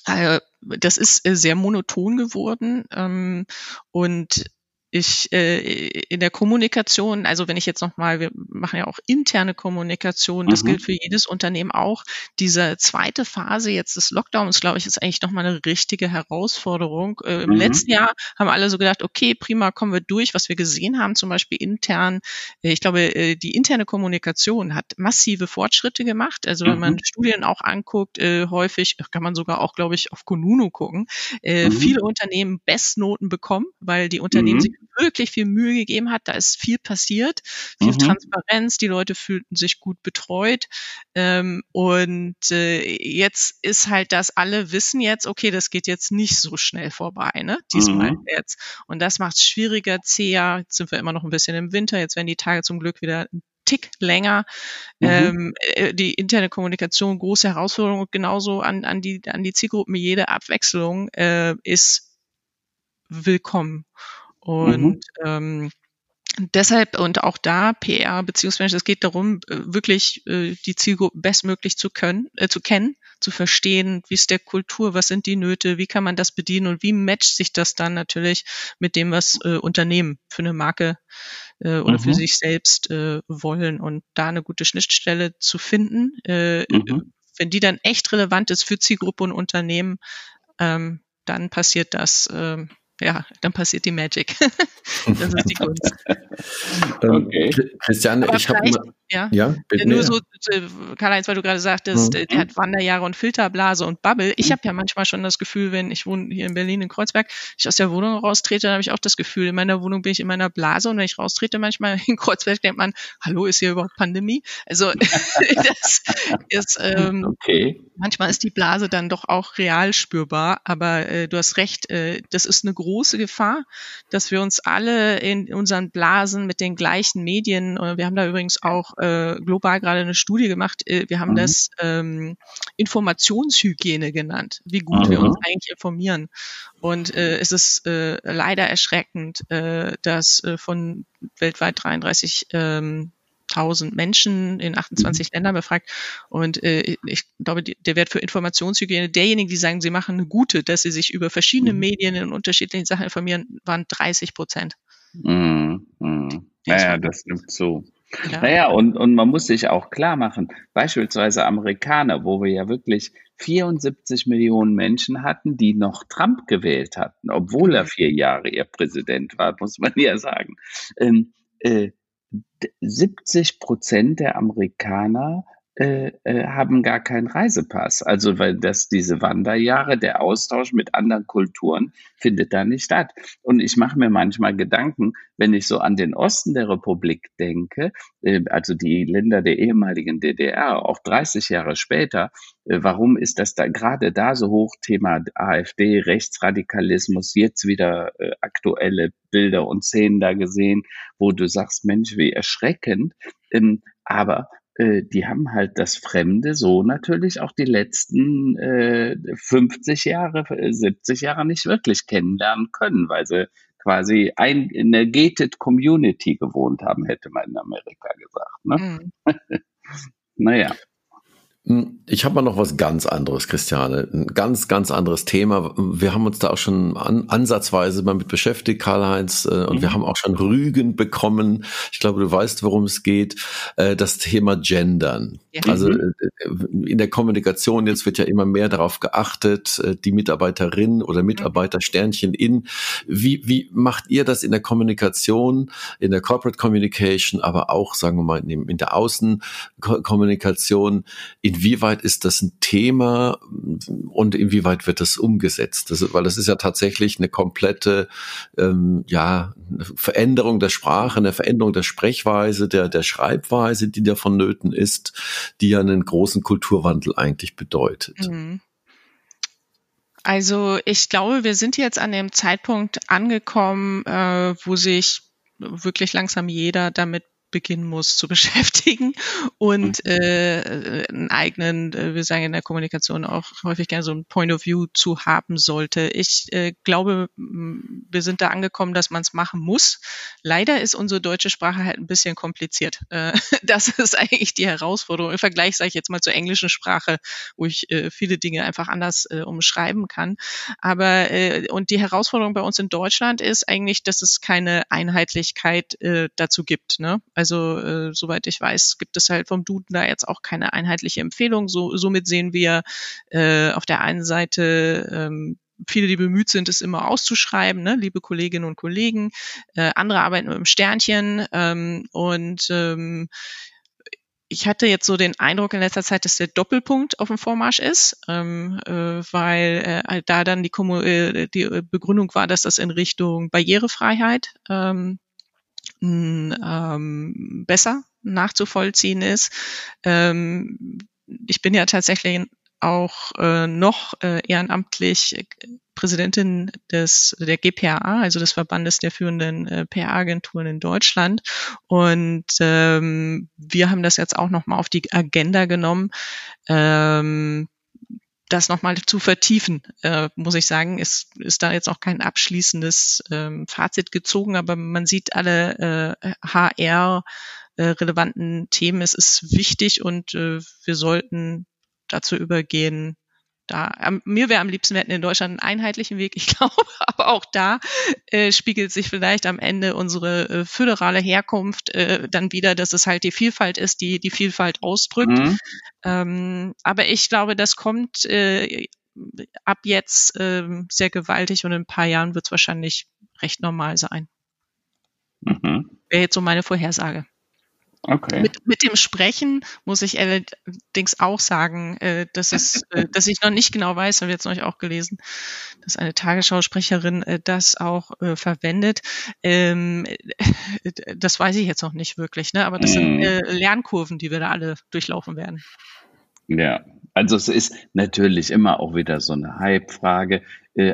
Äh, das ist äh, sehr monoton geworden ähm, und ich äh, in der Kommunikation, also wenn ich jetzt nochmal, wir machen ja auch interne Kommunikation, das mhm. gilt für jedes Unternehmen auch. Diese zweite Phase jetzt des Lockdowns, glaube ich, ist eigentlich nochmal eine richtige Herausforderung. Äh, Im mhm. letzten Jahr haben alle so gedacht, okay, prima, kommen wir durch. Was wir gesehen haben, zum Beispiel intern, äh, ich glaube, äh, die interne Kommunikation hat massive Fortschritte gemacht. Also wenn mhm. man Studien auch anguckt, äh, häufig kann man sogar auch, glaube ich, auf Konunu gucken, mhm. viele Unternehmen Bestnoten bekommen, weil die Unternehmen mhm. sich wirklich viel Mühe gegeben hat. Da ist viel passiert, viel mhm. Transparenz, die Leute fühlten sich gut betreut. Ähm, und äh, jetzt ist halt das, alle wissen jetzt, okay, das geht jetzt nicht so schnell vorbei, ne? Diesmal mhm. jetzt. Und das macht es schwieriger, zäher. Jetzt sind wir immer noch ein bisschen im Winter, jetzt werden die Tage zum Glück wieder ein Tick länger. Mhm. Ähm, äh, die interne Kommunikation, große Herausforderung, genauso an, an, die, an die Zielgruppen. Jede Abwechslung äh, ist willkommen. Und mhm. ähm, deshalb und auch da PR beziehungsweise es geht darum, äh, wirklich äh, die Zielgruppe bestmöglich zu können, äh, zu kennen, zu verstehen, wie ist der Kultur, was sind die Nöte, wie kann man das bedienen und wie matcht sich das dann natürlich mit dem, was äh, Unternehmen für eine Marke äh, oder mhm. für sich selbst äh, wollen und da eine gute Schnittstelle zu finden, äh, mhm. wenn die dann echt relevant ist für Zielgruppe und Unternehmen, ähm, dann passiert das. Äh, ja, dann passiert die Magic. das ist die Kunst. Ähm, okay. Christiane, ich habe ja, ja bitte. Nur so, Karl-Heinz, weil du gerade sagtest, mhm. der hat Wanderjahre und Filterblase und Bubble. Ich mhm. habe ja manchmal schon das Gefühl, wenn ich wohne hier in Berlin in Kreuzberg, ich aus der Wohnung raustrete, dann habe ich auch das Gefühl, in meiner Wohnung bin ich in meiner Blase und wenn ich raustrete, manchmal in Kreuzberg denkt man, hallo, ist hier überhaupt Pandemie? Also das ist ähm, okay. manchmal ist die Blase dann doch auch real spürbar, aber äh, du hast recht, äh, das ist eine große Gefahr, dass wir uns alle in unseren Blasen mit den gleichen Medien, äh, wir haben da übrigens auch äh, global gerade eine Studie gemacht. Äh, wir haben mhm. das ähm, Informationshygiene genannt, wie gut mhm. wir uns eigentlich informieren. Und äh, es ist äh, leider erschreckend, äh, dass äh, von weltweit 33 ähm, 1000 Menschen in 28 mhm. Ländern befragt. Und äh, ich glaube, die, der Wert für Informationshygiene, derjenigen, die sagen, sie machen eine gute, dass sie sich über verschiedene mhm. Medien in unterschiedlichen Sachen informieren, waren 30 Prozent. Mhm. Mhm. Naja, das nimmt zu. Ja. Naja, und, und man muss sich auch klar machen, beispielsweise Amerikaner, wo wir ja wirklich 74 Millionen Menschen hatten, die noch Trump gewählt hatten, obwohl er mhm. vier Jahre ihr Präsident war, muss man ja sagen. Ähm, äh, 70 Prozent der Amerikaner äh, äh, haben gar keinen Reisepass. Also weil das diese Wanderjahre, der Austausch mit anderen Kulturen findet da nicht statt. Und ich mache mir manchmal Gedanken, wenn ich so an den Osten der Republik denke, äh, also die Länder der ehemaligen DDR, auch 30 Jahre später, äh, warum ist das da gerade da so hoch? Thema AfD, Rechtsradikalismus, jetzt wieder aktuelle Bilder und Szenen da gesehen, wo du sagst, Mensch, wie erschreckend. Ähm, aber äh, die haben halt das Fremde so natürlich auch die letzten äh, 50 Jahre, 70 Jahre nicht wirklich kennenlernen können, weil sie quasi ein, in der gated Community gewohnt haben, hätte man in Amerika gesagt. Ne? Mhm. naja. Hm, ich habe mal noch was ganz anderes, Christiane. Ein ganz, ganz anderes Thema. Wir haben uns da auch schon an, ansatzweise mal mit beschäftigt, Karl-Heinz, äh, und mhm. wir haben auch schon Rügen bekommen. Ich glaube, du weißt, worum es geht. Äh, das Thema Gendern. Ja. Also mhm. äh, in der Kommunikation jetzt wird ja immer mehr darauf geachtet, äh, die Mitarbeiterin oder Mitarbeiter Sternchen in. Wie, wie macht ihr das in der Kommunikation, in der Corporate Communication, aber auch, sagen wir mal, in, in der Außenkommunikation? In inwieweit ist das ein Thema und inwieweit wird das umgesetzt? Das, weil das ist ja tatsächlich eine komplette ähm, ja, eine Veränderung der Sprache, eine Veränderung der Sprechweise, der, der Schreibweise, die da vonnöten ist, die ja einen großen Kulturwandel eigentlich bedeutet. Mhm. Also ich glaube, wir sind jetzt an dem Zeitpunkt angekommen, äh, wo sich wirklich langsam jeder damit beginnen muss zu beschäftigen und mhm. äh, einen eigenen, äh, wir sagen in der Kommunikation auch häufig gerne so ein Point of View zu haben sollte. Ich äh, glaube, wir sind da angekommen, dass man es machen muss. Leider ist unsere deutsche Sprache halt ein bisschen kompliziert. Äh, das ist eigentlich die Herausforderung. Im Vergleich sage ich jetzt mal zur englischen Sprache, wo ich äh, viele Dinge einfach anders äh, umschreiben kann. Aber äh, und die Herausforderung bei uns in Deutschland ist eigentlich, dass es keine Einheitlichkeit äh, dazu gibt. Ne? Also äh, soweit ich weiß, gibt es halt vom Duden da jetzt auch keine einheitliche Empfehlung. So, somit sehen wir äh, auf der einen Seite ähm, viele, die bemüht sind, es immer auszuschreiben, ne, liebe Kolleginnen und Kollegen. Äh, andere arbeiten mit dem Sternchen ähm, und ähm, ich hatte jetzt so den Eindruck in letzter Zeit, dass der Doppelpunkt auf dem Vormarsch ist, ähm, äh, weil äh, da dann die, Kommu äh, die Begründung war, dass das in Richtung Barrierefreiheit ähm, ähm, besser nachzuvollziehen ist. Ähm, ich bin ja tatsächlich auch äh, noch äh, ehrenamtlich Präsidentin des der GPA, also des Verbandes der führenden äh, PR-Agenturen in Deutschland. Und ähm, wir haben das jetzt auch nochmal auf die Agenda genommen. Ähm, das nochmal zu vertiefen, äh, muss ich sagen, ist, ist da jetzt auch kein abschließendes ähm, Fazit gezogen, aber man sieht alle äh, HR äh, relevanten Themen. Es ist wichtig und äh, wir sollten dazu übergehen, da, mir wäre am liebsten, wir hätten in Deutschland einen einheitlichen Weg, ich glaube, aber auch da äh, spiegelt sich vielleicht am Ende unsere äh, föderale Herkunft äh, dann wieder, dass es halt die Vielfalt ist, die die Vielfalt ausdrückt. Mhm. Ähm, aber ich glaube, das kommt äh, ab jetzt äh, sehr gewaltig und in ein paar Jahren wird es wahrscheinlich recht normal sein. Mhm. Wäre jetzt so meine Vorhersage. Okay. Mit, mit dem Sprechen muss ich allerdings auch sagen, äh, dass, es, äh, dass ich noch nicht genau weiß, habe jetzt neulich auch gelesen, dass eine Tagesschausprecherin äh, das auch äh, verwendet. Ähm, das weiß ich jetzt noch nicht wirklich, ne? aber das sind mhm. äh, Lernkurven, die wir da alle durchlaufen werden. Ja, also es ist natürlich immer auch wieder so eine Hype-Frage, äh,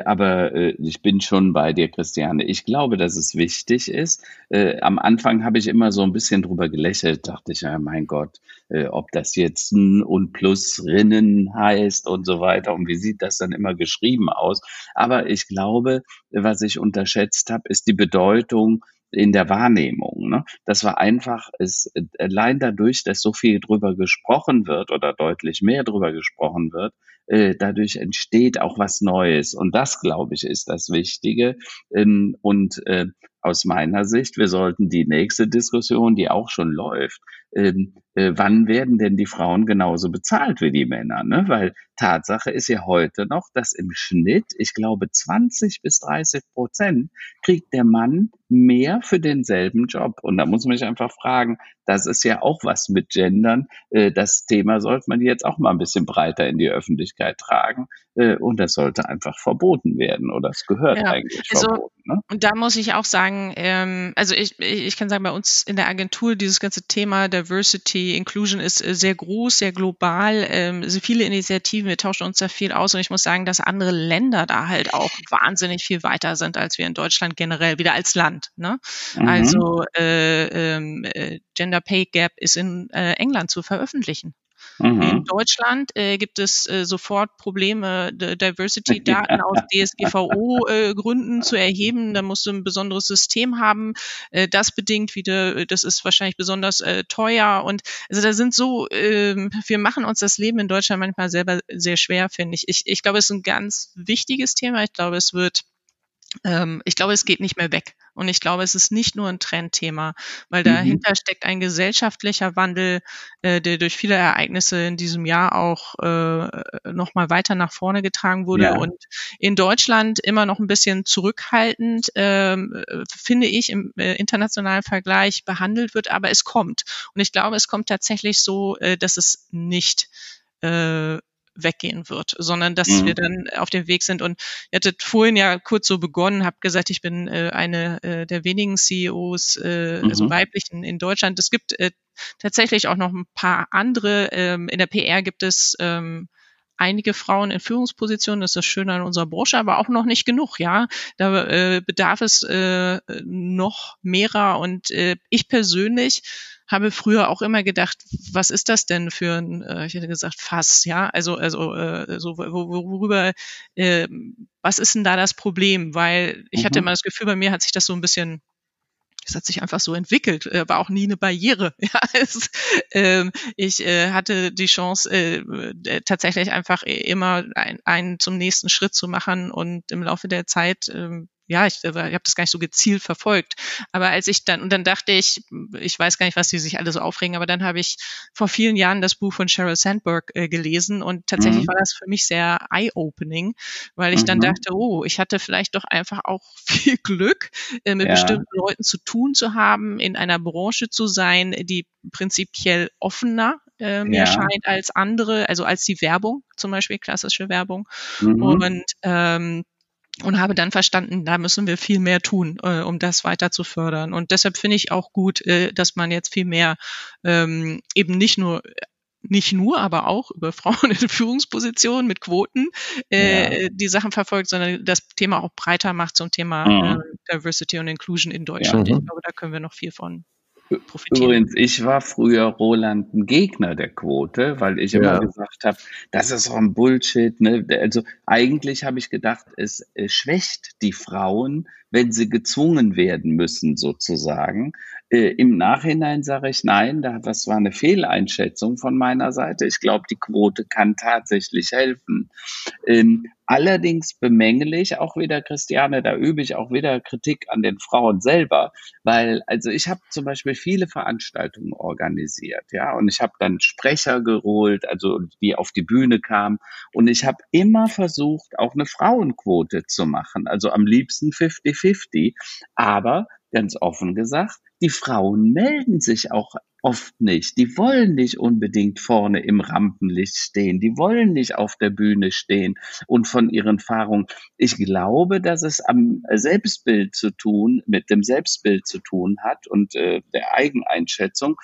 aber äh, ich bin schon bei dir, Christiane. Ich glaube, dass es wichtig ist. Äh, am Anfang habe ich immer so ein bisschen drüber gelächelt, dachte ich, ja, mein Gott, äh, ob das jetzt N und Plus Rinnen heißt und so weiter und wie sieht das dann immer geschrieben aus. Aber ich glaube, was ich unterschätzt habe, ist die Bedeutung in der Wahrnehmung. Ne? Das war einfach, es, allein dadurch, dass so viel drüber gesprochen wird oder deutlich mehr drüber gesprochen wird, äh, dadurch entsteht auch was Neues. Und das, glaube ich, ist das Wichtige. Ähm, und äh, aus meiner Sicht, wir sollten die nächste Diskussion, die auch schon läuft, ähm, äh, wann werden denn die Frauen genauso bezahlt wie die Männer? Ne? Weil Tatsache ist ja heute noch, dass im Schnitt, ich glaube, 20 bis 30 Prozent kriegt der Mann mehr für denselben Job. Und da muss man sich einfach fragen, das ist ja auch was mit Gendern. Äh, das Thema sollte man jetzt auch mal ein bisschen breiter in die Öffentlichkeit tragen. Äh, und das sollte einfach verboten werden oder es gehört ja, eigentlich also, verboten. Ne? Und da muss ich auch sagen, ähm, also ich, ich kann sagen, bei uns in der Agentur dieses ganze Thema Diversity, Inclusion ist äh, sehr groß, sehr global, ähm, also viele Initiativen, wir tauschen uns da viel aus und ich muss sagen, dass andere Länder da halt auch wahnsinnig viel weiter sind als wir in Deutschland generell, wieder als Land. Ne? Mhm. Also äh, ähm, äh, Gender Pay Gap ist in äh, England zu veröffentlichen. Mhm. In Deutschland äh, gibt es äh, sofort Probleme, Diversity-Daten aus DSGVO-Gründen äh, zu erheben. Da musst du ein besonderes System haben. Äh, das bedingt wieder, das ist wahrscheinlich besonders äh, teuer. Und also da sind so, äh, wir machen uns das Leben in Deutschland manchmal selber sehr schwer, finde ich. ich. Ich glaube, es ist ein ganz wichtiges Thema. Ich glaube, es wird ähm, ich glaube, es geht nicht mehr weg. Und ich glaube, es ist nicht nur ein Trendthema, weil mhm. dahinter steckt ein gesellschaftlicher Wandel, äh, der durch viele Ereignisse in diesem Jahr auch äh, nochmal weiter nach vorne getragen wurde ja. und in Deutschland immer noch ein bisschen zurückhaltend, äh, finde ich, im äh, internationalen Vergleich behandelt wird, aber es kommt. Und ich glaube, es kommt tatsächlich so, äh, dass es nicht äh, weggehen wird, sondern dass mhm. wir dann auf dem Weg sind. Und ihr hattet vorhin ja kurz so begonnen, habt gesagt, ich bin äh, eine äh, der wenigen CEOs, äh, also mhm. also weiblichen in Deutschland. Es gibt äh, tatsächlich auch noch ein paar andere. Ähm, in der PR gibt es ähm, einige Frauen in Führungspositionen, das ist das Schöne an unserer Branche, aber auch noch nicht genug, ja. Da äh, bedarf es äh, noch mehrer und äh, ich persönlich habe früher auch immer gedacht, was ist das denn für ein, äh, ich hätte gesagt, Fass, ja, also, also äh, so worüber, äh, was ist denn da das Problem? Weil ich mhm. hatte immer das Gefühl, bei mir hat sich das so ein bisschen es hat sich einfach so entwickelt, äh, war auch nie eine Barriere. Ja, es, äh, ich äh, hatte die Chance, äh, äh, tatsächlich einfach immer einen, zum nächsten Schritt zu machen und im Laufe der Zeit äh, ja, ich, ich habe das gar nicht so gezielt verfolgt. Aber als ich dann, und dann dachte ich, ich weiß gar nicht, was die sich alle so aufregen, aber dann habe ich vor vielen Jahren das Buch von Sheryl Sandberg äh, gelesen und tatsächlich mhm. war das für mich sehr eye-opening, weil ich mhm. dann dachte, oh, ich hatte vielleicht doch einfach auch viel Glück, äh, mit ja. bestimmten Leuten zu tun zu haben, in einer Branche zu sein, die prinzipiell offener äh, mir ja. scheint als andere, also als die Werbung, zum Beispiel klassische Werbung. Mhm. Und ähm, und habe dann verstanden, da müssen wir viel mehr tun, äh, um das weiter zu fördern. Und deshalb finde ich auch gut, äh, dass man jetzt viel mehr ähm, eben nicht nur nicht nur, aber auch über Frauen in Führungspositionen mit Quoten äh, ja. die Sachen verfolgt, sondern das Thema auch breiter macht zum Thema mhm. äh, Diversity und Inclusion in Deutschland. Ja. Ich glaube, da können wir noch viel von profitieren. Übrigens, ich war früher Roland ein Gegner der Quote, weil ich immer gesagt habe, das ist so ein Bullshit. Ne? Also eigentlich habe ich gedacht, es, es schwächt die Frauen, wenn sie gezwungen werden müssen, sozusagen. Äh, Im Nachhinein sage ich nein, das war eine Fehleinschätzung von meiner Seite. Ich glaube, die Quote kann tatsächlich helfen. Ähm, allerdings bemängele ich auch wieder, Christiane, da übe ich auch wieder Kritik an den Frauen selber, weil also ich habe zum Beispiel viele Veranstaltungen organisiert, ja, und ich habe dann Sprecher geholt, also die auf die Bühne kamen, und ich habe immer versucht, auch eine Frauenquote zu machen, also am liebsten 50-50, aber ganz offen gesagt, die Frauen melden sich auch oft nicht. Die wollen nicht unbedingt vorne im Rampenlicht stehen. Die wollen nicht auf der Bühne stehen und von ihren Erfahrungen. Ich glaube, dass es am Selbstbild zu tun, mit dem Selbstbild zu tun hat und äh, der Eigeneinschätzung.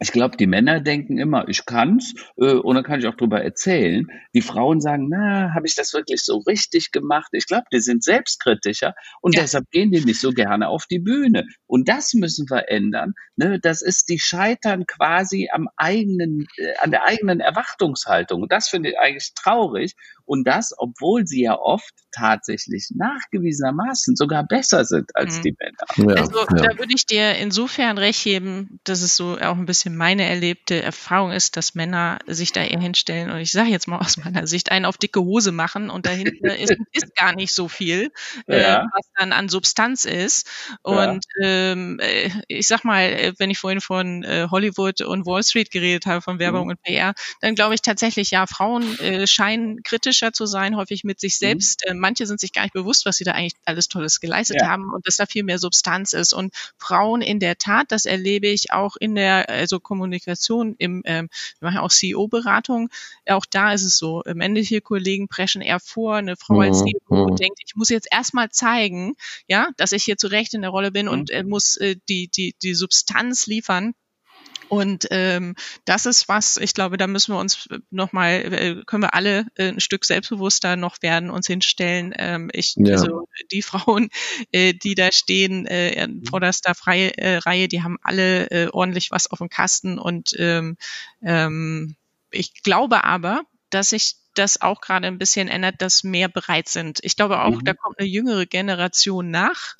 Ich glaube, die Männer denken immer, ich kann's äh, und dann kann ich auch drüber erzählen. Die Frauen sagen, na, habe ich das wirklich so richtig gemacht? Ich glaube, die sind selbstkritischer und ja. deshalb gehen die nicht so gerne auf die Bühne. Und das müssen wir ändern. Ne? Das ist die Scheitern quasi am eigenen, äh, an der eigenen Erwartungshaltung. Und das finde ich eigentlich traurig. Und das, obwohl sie ja oft tatsächlich nachgewiesenermaßen sogar besser sind als mhm. die Männer. Ja, also ja. da würde ich dir insofern recht geben, dass es so auch ein bisschen meine erlebte Erfahrung ist, dass Männer sich da eher hinstellen und ich sage jetzt mal aus meiner Sicht einen auf dicke Hose machen und dahinter ist, ist gar nicht so viel, ja. äh, was dann an Substanz ist. Und ähm, äh, ich sag mal, äh, wenn ich vorhin von äh, Hollywood und Wall Street geredet habe, von Werbung mhm. und PR, dann glaube ich tatsächlich, ja, Frauen äh, scheinen kritisch kritischer zu sein, häufig mit sich mhm. selbst. Mhm. manche sind sich gar nicht bewusst, was sie da eigentlich alles Tolles geleistet ja. haben und dass da viel mehr Substanz ist. Und Frauen in der Tat, das erlebe ich auch in der also Kommunikation im, ähm, wir machen auch CEO-Beratung. Auch da ist es so, männliche Kollegen preschen eher vor, eine Frau mhm. als CEO mhm. denkt, ich muss jetzt erstmal zeigen, ja, dass ich hier zu Recht in der Rolle bin mhm. und äh, muss äh, die, die, die Substanz liefern und ähm, das ist was, ich glaube, da müssen wir uns nochmal, äh, können wir alle äh, ein Stück selbstbewusster noch werden, uns hinstellen. Ähm, ich, ja. also die Frauen, äh, die da stehen, äh, in vorderster Freie, äh, Reihe, die haben alle äh, ordentlich was auf dem Kasten. Und ähm, ähm, ich glaube aber, dass sich das auch gerade ein bisschen ändert, dass mehr bereit sind. Ich glaube auch, mhm. da kommt eine jüngere Generation nach,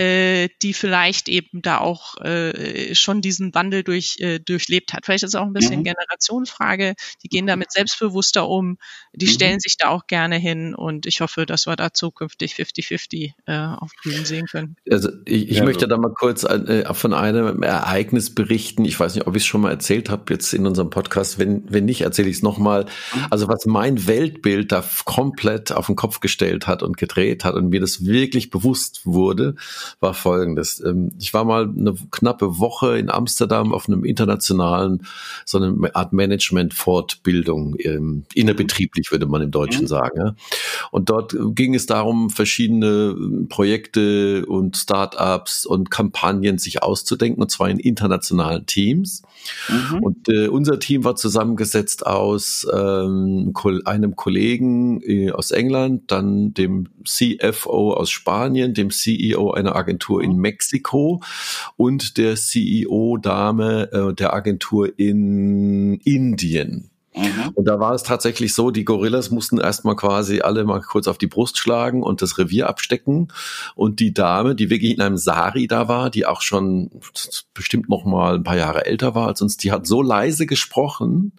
äh, die vielleicht eben da auch äh, schon diesen Wandel durch, äh, durchlebt hat. Vielleicht ist es auch ein bisschen mhm. Generationsfrage. Die gehen damit selbstbewusster um, die mhm. stellen sich da auch gerne hin und ich hoffe, dass wir da zukünftig 50-50 äh, auf Grün sehen können. Also ich, ich ja, möchte so. da mal kurz äh, von einem Ereignis berichten. Ich weiß nicht, ob ich es schon mal erzählt habe jetzt in unserem Podcast. Wenn, wenn nicht, erzähle ich es nochmal. Mhm. Also was mein Weltbild da komplett auf den Kopf gestellt hat und gedreht hat und mir das wirklich bewusst wurde, war folgendes. Ähm, ich war mal eine knappe Woche in Amsterdam auf einem internationalen, so eine Art Management-Fortbildung, ähm, innerbetrieblich würde man im Deutschen mhm. sagen. Und dort ging es darum, verschiedene Projekte und Startups und Kampagnen sich auszudenken, und zwar in internationalen Teams. Mhm. Und äh, unser Team war zusammengesetzt aus ähm, einem Kollegen äh, aus England, dann dem CFO aus Spanien, dem CEO einer Agentur in Mexiko und der CEO-Dame äh, der Agentur in Indien. Mhm. Und da war es tatsächlich so, die Gorillas mussten erstmal quasi alle mal kurz auf die Brust schlagen und das Revier abstecken. Und die Dame, die wirklich in einem Sari da war, die auch schon bestimmt noch mal ein paar Jahre älter war als uns, die hat so leise gesprochen,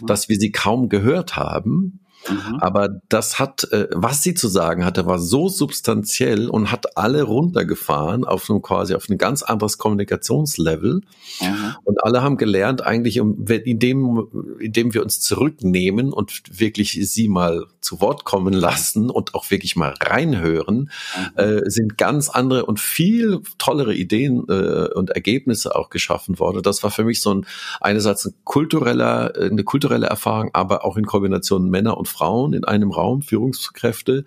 mhm. dass wir sie kaum gehört haben. Mhm. Aber das hat, äh, was sie zu sagen hatte, war so substanziell und hat alle runtergefahren auf einem quasi auf ein ganz anderes Kommunikationslevel. Mhm. Und alle haben gelernt, eigentlich, indem, indem wir uns zurücknehmen und wirklich sie mal zu Wort kommen lassen und auch wirklich mal reinhören, mhm. äh, sind ganz andere und viel tollere Ideen äh, und Ergebnisse auch geschaffen worden. Das war für mich so ein einerseits ein kultureller, eine kulturelle Erfahrung, aber auch in Kombination Männer und Frauen in einem Raum, Führungskräfte,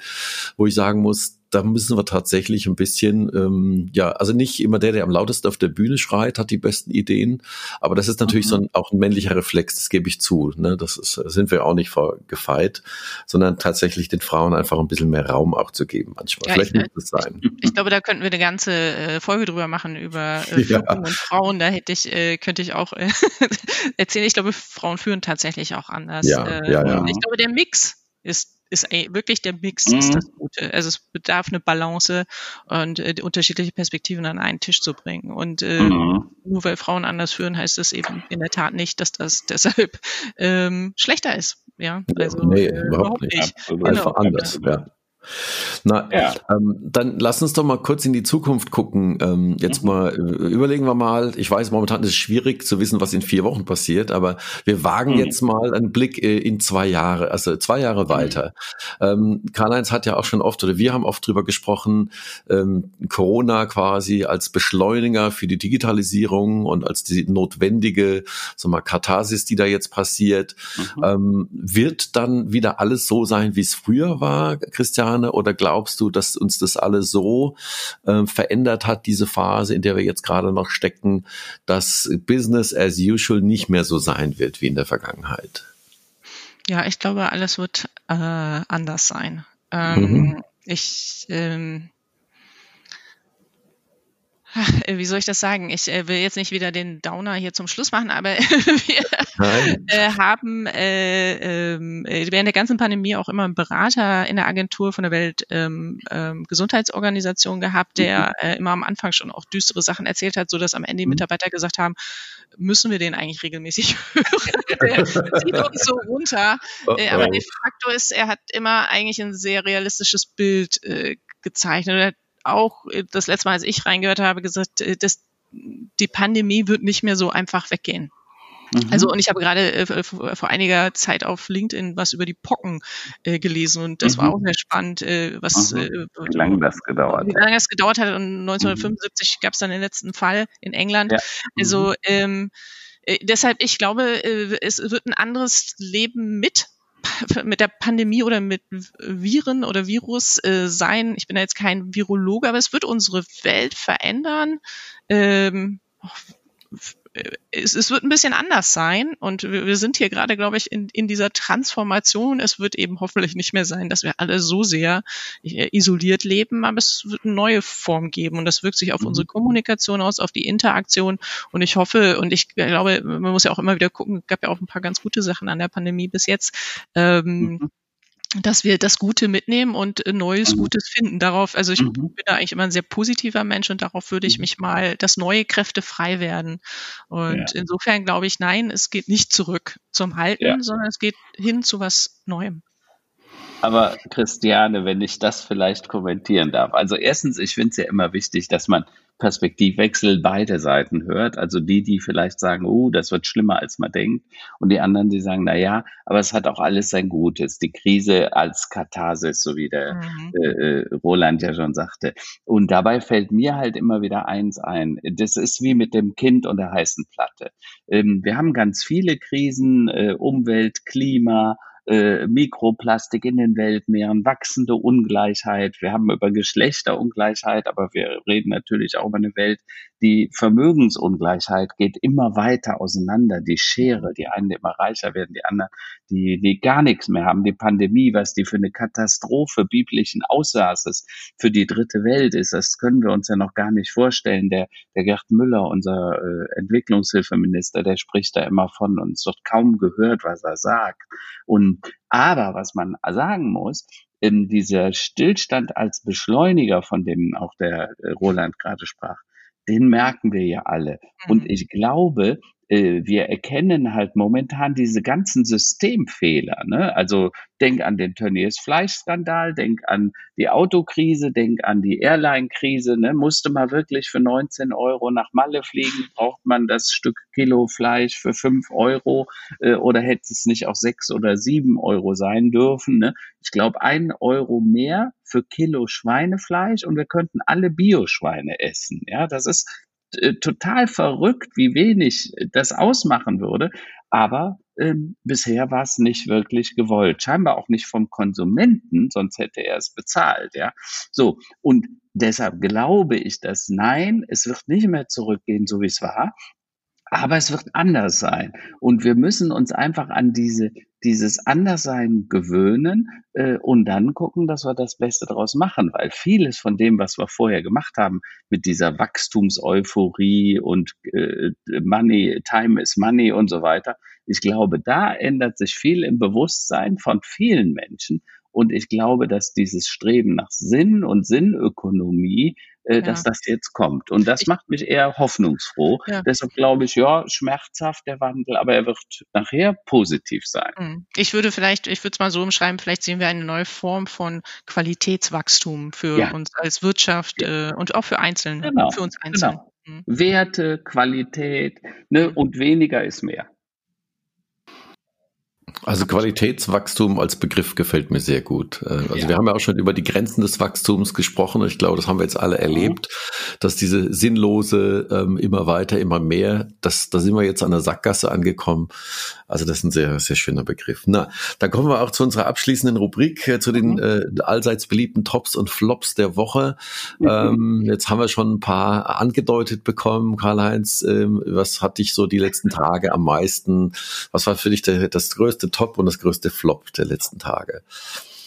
wo ich sagen muss, da müssen wir tatsächlich ein bisschen, ähm, ja, also nicht immer der, der am lautesten auf der Bühne schreit, hat die besten Ideen, aber das ist natürlich mhm. so ein, auch ein männlicher Reflex, das gebe ich zu. Ne? Das ist, sind wir auch nicht gefeit, sondern tatsächlich den Frauen einfach ein bisschen mehr Raum auch zu geben manchmal. Ja, Vielleicht ich, muss das sein. Ich glaube, da könnten wir eine ganze äh, Folge drüber machen über äh, ja. und Frauen. Da hätte ich, äh, könnte ich auch äh, erzählen. Ich glaube, Frauen führen tatsächlich auch anders. Ja, äh, ja, ja. Ich glaube, der Mix ist ist wirklich der Mix mhm. ist das Gute. Also es bedarf eine Balance und äh, unterschiedliche Perspektiven an einen Tisch zu bringen. Und äh, mhm. nur weil Frauen anders führen, heißt das eben in der Tat nicht, dass das deshalb ähm, schlechter ist. Ja, also nee, äh, überhaupt nicht. Genau. Einfach anders. Ja. Na, ja. ähm, dann lass uns doch mal kurz in die Zukunft gucken. Ähm, jetzt mhm. mal äh, überlegen wir mal. Ich weiß, momentan ist es schwierig zu wissen, was in vier Wochen passiert, aber wir wagen mhm. jetzt mal einen Blick äh, in zwei Jahre, also zwei Jahre mhm. weiter. Ähm, Karl-Heinz hat ja auch schon oft oder wir haben oft drüber gesprochen, ähm, Corona quasi als Beschleuniger für die Digitalisierung und als die notwendige, so mal Katharsis, die da jetzt passiert. Mhm. Ähm, wird dann wieder alles so sein, wie es früher war, Christian? Jahren oder glaubst du, dass uns das alles so äh, verändert hat, diese Phase, in der wir jetzt gerade noch stecken, dass Business as usual nicht mehr so sein wird wie in der Vergangenheit? Ja, ich glaube, alles wird äh, anders sein. Ähm, mhm. Ich ähm, wie soll ich das sagen? Ich äh, will jetzt nicht wieder den Downer hier zum Schluss machen, aber wir äh, haben äh, ähm, äh, während der ganzen Pandemie auch immer einen Berater in der Agentur von der Weltgesundheitsorganisation ähm, gehabt, der mhm. äh, immer am Anfang schon auch düstere Sachen erzählt hat, so dass am Ende die mhm. Mitarbeiter gesagt haben, müssen wir den eigentlich regelmäßig hören? der zieht uns so runter. Oh, äh, aber de facto ist, er hat immer eigentlich ein sehr realistisches Bild gezeichnet auch äh, das letzte Mal, als ich reingehört habe, gesagt, äh, dass die Pandemie wird nicht mehr so einfach weggehen. Mhm. Also und ich habe gerade äh, vor einiger Zeit auf LinkedIn was über die Pocken äh, gelesen und das mhm. war auch sehr spannend, äh, was mhm. wie lange das gedauert wie lange das gedauert hat und 1975 mhm. gab es dann den letzten Fall in England. Ja. Also mhm. ähm, äh, deshalb ich glaube, es wird ein anderes Leben mit mit der Pandemie oder mit Viren oder Virus äh, sein. Ich bin ja jetzt kein Virologe, aber es wird unsere Welt verändern. Ähm, es, es wird ein bisschen anders sein und wir, wir sind hier gerade, glaube ich, in, in dieser Transformation. Es wird eben hoffentlich nicht mehr sein, dass wir alle so sehr äh, isoliert leben, aber es wird eine neue Form geben und das wirkt sich auf mhm. unsere Kommunikation aus, auf die Interaktion und ich hoffe und ich glaube, man muss ja auch immer wieder gucken, es gab ja auch ein paar ganz gute Sachen an der Pandemie bis jetzt. Ähm, mhm dass wir das Gute mitnehmen und äh, Neues, mhm. Gutes finden. Darauf, also ich mhm. bin da eigentlich immer ein sehr positiver Mensch und darauf würde ich mhm. mich mal, dass neue Kräfte frei werden. Und ja. insofern glaube ich, nein, es geht nicht zurück zum Halten, ja. sondern es geht hin zu was Neuem. Aber Christiane, wenn ich das vielleicht kommentieren darf. Also erstens, ich finde es ja immer wichtig, dass man Perspektivwechsel beide Seiten hört. Also die, die vielleicht sagen, oh, das wird schlimmer, als man denkt. Und die anderen, die sagen, na ja, aber es hat auch alles sein Gutes. Die Krise als Katharsis, so wie der mhm. äh, äh Roland ja schon sagte. Und dabei fällt mir halt immer wieder eins ein. Das ist wie mit dem Kind und der heißen Platte. Ähm, wir haben ganz viele Krisen, äh, Umwelt, Klima, äh, Mikroplastik in den Weltmeeren, wachsende Ungleichheit. Wir haben über Geschlechterungleichheit, aber wir reden natürlich auch über eine Welt, die Vermögensungleichheit geht immer weiter auseinander. Die Schere, die einen immer reicher werden, die anderen, die, die gar nichts mehr haben. Die Pandemie, was die für eine Katastrophe biblischen Aussaßes für die dritte Welt ist, das können wir uns ja noch gar nicht vorstellen. Der, der Gerd Müller, unser äh, Entwicklungshilfeminister, der spricht da immer von und es wird kaum gehört, was er sagt. Und aber was man sagen muss, in dieser Stillstand als Beschleuniger, von dem auch der äh, Roland gerade sprach, den merken wir ja alle. Und mhm. ich glaube, äh, wir erkennen halt momentan diese ganzen Systemfehler. Ne? Also denk an den Tönnies Fleischskandal, denk an die Autokrise, denk an die Airline-Krise. Ne? Musste man wirklich für 19 Euro nach Malle fliegen? Braucht man das Stück Kilo Fleisch für 5 Euro? Äh, oder hätte es nicht auch 6 oder 7 Euro sein dürfen? Ne? Ich glaube, ein Euro mehr für Kilo Schweinefleisch und wir könnten alle Bioschweine essen. Ja, das ist äh, total verrückt, wie wenig das ausmachen würde. Aber ähm, bisher war es nicht wirklich gewollt. Scheinbar auch nicht vom Konsumenten, sonst hätte er es bezahlt. Ja, so und deshalb glaube ich, dass nein, es wird nicht mehr zurückgehen, so wie es war. Aber es wird anders sein. Und wir müssen uns einfach an diese, dieses Anderssein gewöhnen äh, und dann gucken, dass wir das Beste daraus machen. Weil vieles von dem, was wir vorher gemacht haben, mit dieser Wachstumseuphorie und äh, Money, Time is Money und so weiter, ich glaube, da ändert sich viel im Bewusstsein von vielen Menschen. Und ich glaube, dass dieses Streben nach Sinn und Sinnökonomie äh, ja. dass das jetzt kommt. Und das ich, macht mich eher hoffnungsfroh. Ja. Deshalb glaube ich, ja, schmerzhaft der Wandel, aber er wird nachher positiv sein. Hm. Ich würde vielleicht, ich würde es mal so umschreiben, vielleicht sehen wir eine neue Form von Qualitätswachstum für ja. uns als Wirtschaft äh, und auch für Einzelne, genau. für uns Einzelne. Genau. Werte, Qualität ne, und weniger ist mehr. Also Qualitätswachstum als Begriff gefällt mir sehr gut. Äh, also ja. wir haben ja auch schon über die Grenzen des Wachstums gesprochen. Ich glaube, das haben wir jetzt alle erlebt, dass diese sinnlose ähm, immer weiter, immer mehr, das, da sind wir jetzt an der Sackgasse angekommen. Also das ist ein sehr, sehr schöner Begriff. Na, dann kommen wir auch zu unserer abschließenden Rubrik, äh, zu den mhm. äh, allseits beliebten Tops und Flops der Woche. Mhm. Ähm, jetzt haben wir schon ein paar angedeutet bekommen. Karl-Heinz, ähm, was hat dich so die letzten Tage am meisten, was war für dich der, das größte Top und das größte Flop der letzten Tage?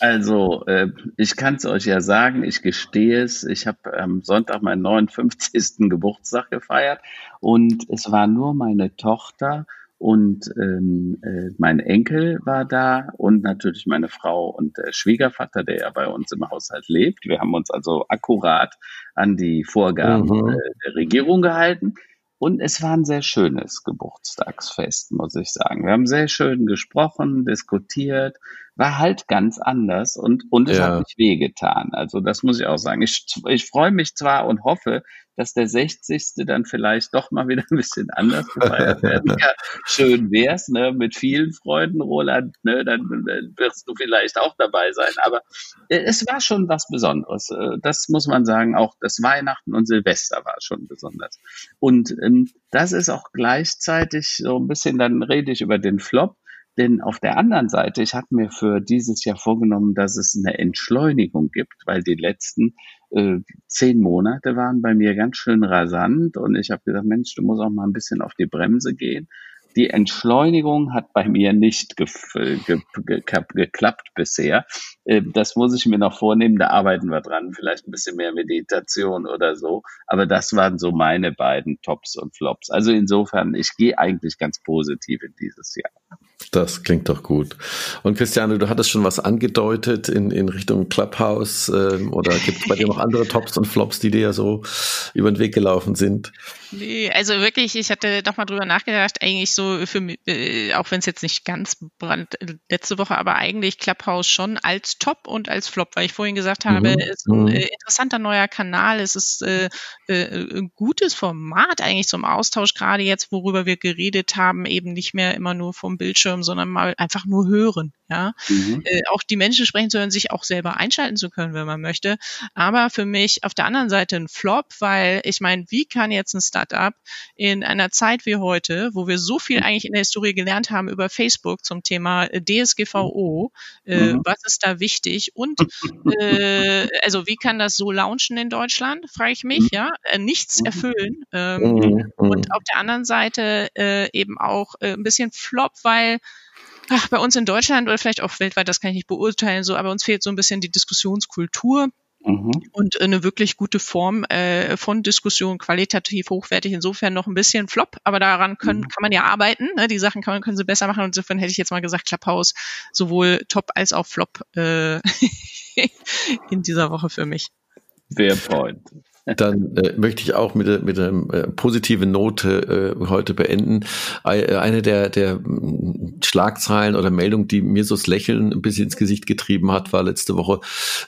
Also, äh, ich kann es euch ja sagen, ich gestehe es. Ich habe am Sonntag meinen 59. Geburtstag gefeiert und es war nur meine Tochter und ähm, äh, mein Enkel war da und natürlich meine Frau und der Schwiegervater, der ja bei uns im Haushalt lebt. Wir haben uns also akkurat an die Vorgaben mhm. äh, der Regierung gehalten. Und es war ein sehr schönes Geburtstagsfest, muss ich sagen. Wir haben sehr schön gesprochen, diskutiert, war halt ganz anders und, und es ja. hat mich wehgetan. Also das muss ich auch sagen. Ich, ich freue mich zwar und hoffe, dass der 60. dann vielleicht doch mal wieder ein bisschen anders gefeiert werden kann. Schön wär's, ne, mit vielen Freunden, Roland, ne, dann, dann wirst du vielleicht auch dabei sein. Aber äh, es war schon was Besonderes. Äh, das muss man sagen. Auch das Weihnachten und Silvester war schon besonders. Und ähm, das ist auch gleichzeitig so ein bisschen, dann rede ich über den Flop. Denn auf der anderen Seite, ich habe mir für dieses Jahr vorgenommen, dass es eine Entschleunigung gibt, weil die letzten äh, zehn Monate waren bei mir ganz schön rasant und ich habe gesagt, Mensch, du musst auch mal ein bisschen auf die Bremse gehen. Die Entschleunigung hat bei mir nicht ge ge ge geklappt bisher. Äh, das muss ich mir noch vornehmen, da arbeiten wir dran. Vielleicht ein bisschen mehr Meditation oder so. Aber das waren so meine beiden Tops und Flops. Also insofern, ich gehe eigentlich ganz positiv in dieses Jahr. Das klingt doch gut. Und Christiane, du hattest schon was angedeutet in, in Richtung Clubhouse ähm, oder gibt es bei dir noch andere Tops und Flops, die dir so über den Weg gelaufen sind? Nee, also wirklich, ich hatte doch mal drüber nachgedacht, eigentlich so so für mich, äh, auch wenn es jetzt nicht ganz brand äh, letzte Woche, aber eigentlich Clubhouse schon als Top und als Flop, weil ich vorhin gesagt habe, mhm. es ist ein mhm. äh, interessanter neuer Kanal, es ist äh, äh, ein gutes Format eigentlich zum Austausch, gerade jetzt, worüber wir geredet haben, eben nicht mehr immer nur vom Bildschirm, sondern mal einfach nur hören. Ja, mhm. äh, auch die Menschen sprechen zu hören, sich auch selber einschalten zu können, wenn man möchte. Aber für mich auf der anderen Seite ein Flop, weil ich meine, wie kann jetzt ein Startup in einer Zeit wie heute, wo wir so viel mhm. eigentlich in der Historie gelernt haben über Facebook zum Thema äh, DSGVO, äh, mhm. was ist da wichtig und äh, also wie kann das so launchen in Deutschland, frage ich mich, mhm. ja, äh, nichts mhm. erfüllen. Ähm, mhm. Und auf der anderen Seite äh, eben auch äh, ein bisschen Flop, weil ach, bei uns in Deutschland oder vielleicht auch weltweit, das kann ich nicht beurteilen, so, aber uns fehlt so ein bisschen die Diskussionskultur. Mhm. Und eine wirklich gute Form äh, von Diskussion, qualitativ hochwertig, insofern noch ein bisschen flop, aber daran können, mhm. kann man ja arbeiten. Ne? Die Sachen kann man, können sie besser machen. Und insofern hätte ich jetzt mal gesagt, Clubhouse sowohl top als auch flop äh, in dieser Woche für mich. Fair point dann äh, möchte ich auch mit, mit einer äh, positiven Note äh, heute beenden. Äh, eine der, der mm, Schlagzeilen oder Meldungen, die mir so das Lächeln ein bisschen ins Gesicht getrieben hat, war letzte Woche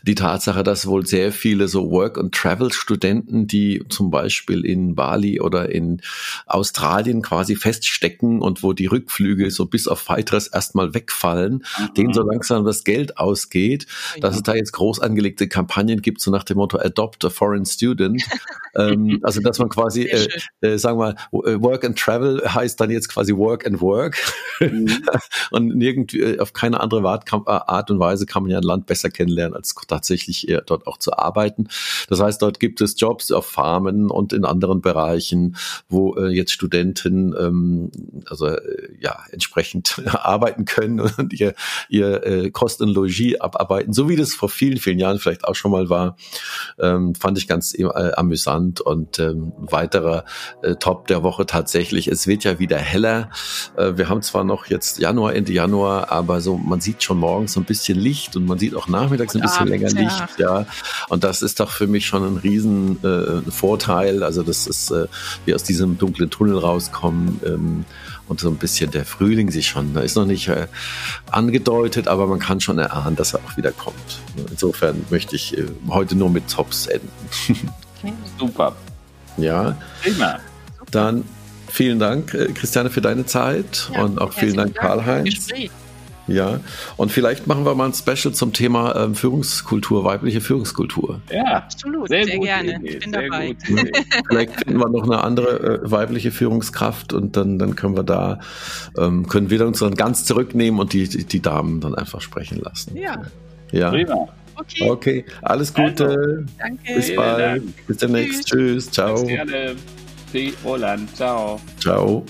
die Tatsache, dass wohl sehr viele so Work-and-Travel-Studenten, die zum Beispiel in Bali oder in Australien quasi feststecken und wo die Rückflüge so bis auf weiteres erstmal wegfallen, mhm. denen so langsam das Geld ausgeht, ja. dass es da jetzt groß angelegte Kampagnen gibt, so nach dem Motto Adopt a Foreign Student sind. ähm, also dass man quasi, äh, äh, sagen wir mal, äh, Work and Travel heißt dann jetzt quasi Work and Work. Mhm. und nirgendwie, äh, auf keine andere äh, Art und Weise kann man ja ein Land besser kennenlernen, als tatsächlich dort auch zu arbeiten. Das heißt, dort gibt es Jobs auf Farmen und in anderen Bereichen, wo äh, jetzt Studenten ähm, also ja entsprechend arbeiten können und ihr, ihr äh, Kosten und Logis abarbeiten, so wie das vor vielen, vielen Jahren vielleicht auch schon mal war, ähm, fand ich ganz äh, amüsant und ähm, weiterer äh, Top der Woche tatsächlich. Es wird ja wieder heller. Äh, wir haben zwar noch jetzt Januar, Ende Januar, aber so man sieht schon morgens so ein bisschen Licht und man sieht auch nachmittags und ein bisschen abends, länger Licht. Ja, und das ist doch für mich schon ein riesen äh, Vorteil. Also das ist, äh, wir aus diesem dunklen Tunnel rauskommen. Ähm, und so ein bisschen der Frühling sich schon, da ist noch nicht äh, angedeutet, aber man kann schon erahnen, dass er auch wieder kommt. Insofern möchte ich äh, heute nur mit Tops enden. Super. Ja. Prima. Dann vielen Dank, äh, Christiane, für deine Zeit ja, und auch vielen Dank, Karl-Heinz. Ja, und vielleicht machen wir mal ein Special zum Thema ähm, Führungskultur, weibliche Führungskultur. Ja, absolut, sehr, sehr gerne. Idee, ich bin dabei. vielleicht finden wir noch eine andere äh, weibliche Führungskraft und dann, dann können wir da, ähm, können wir uns dann ganz zurücknehmen und die, die, die Damen dann einfach sprechen lassen. Ja. Ja. Prima. Okay. okay. alles Gute. Also, danke. Bis bald. Dank. Bis demnächst. Tschüss. Tschüss. Ciao. Bis gerne. Roland. Ciao. Ciao.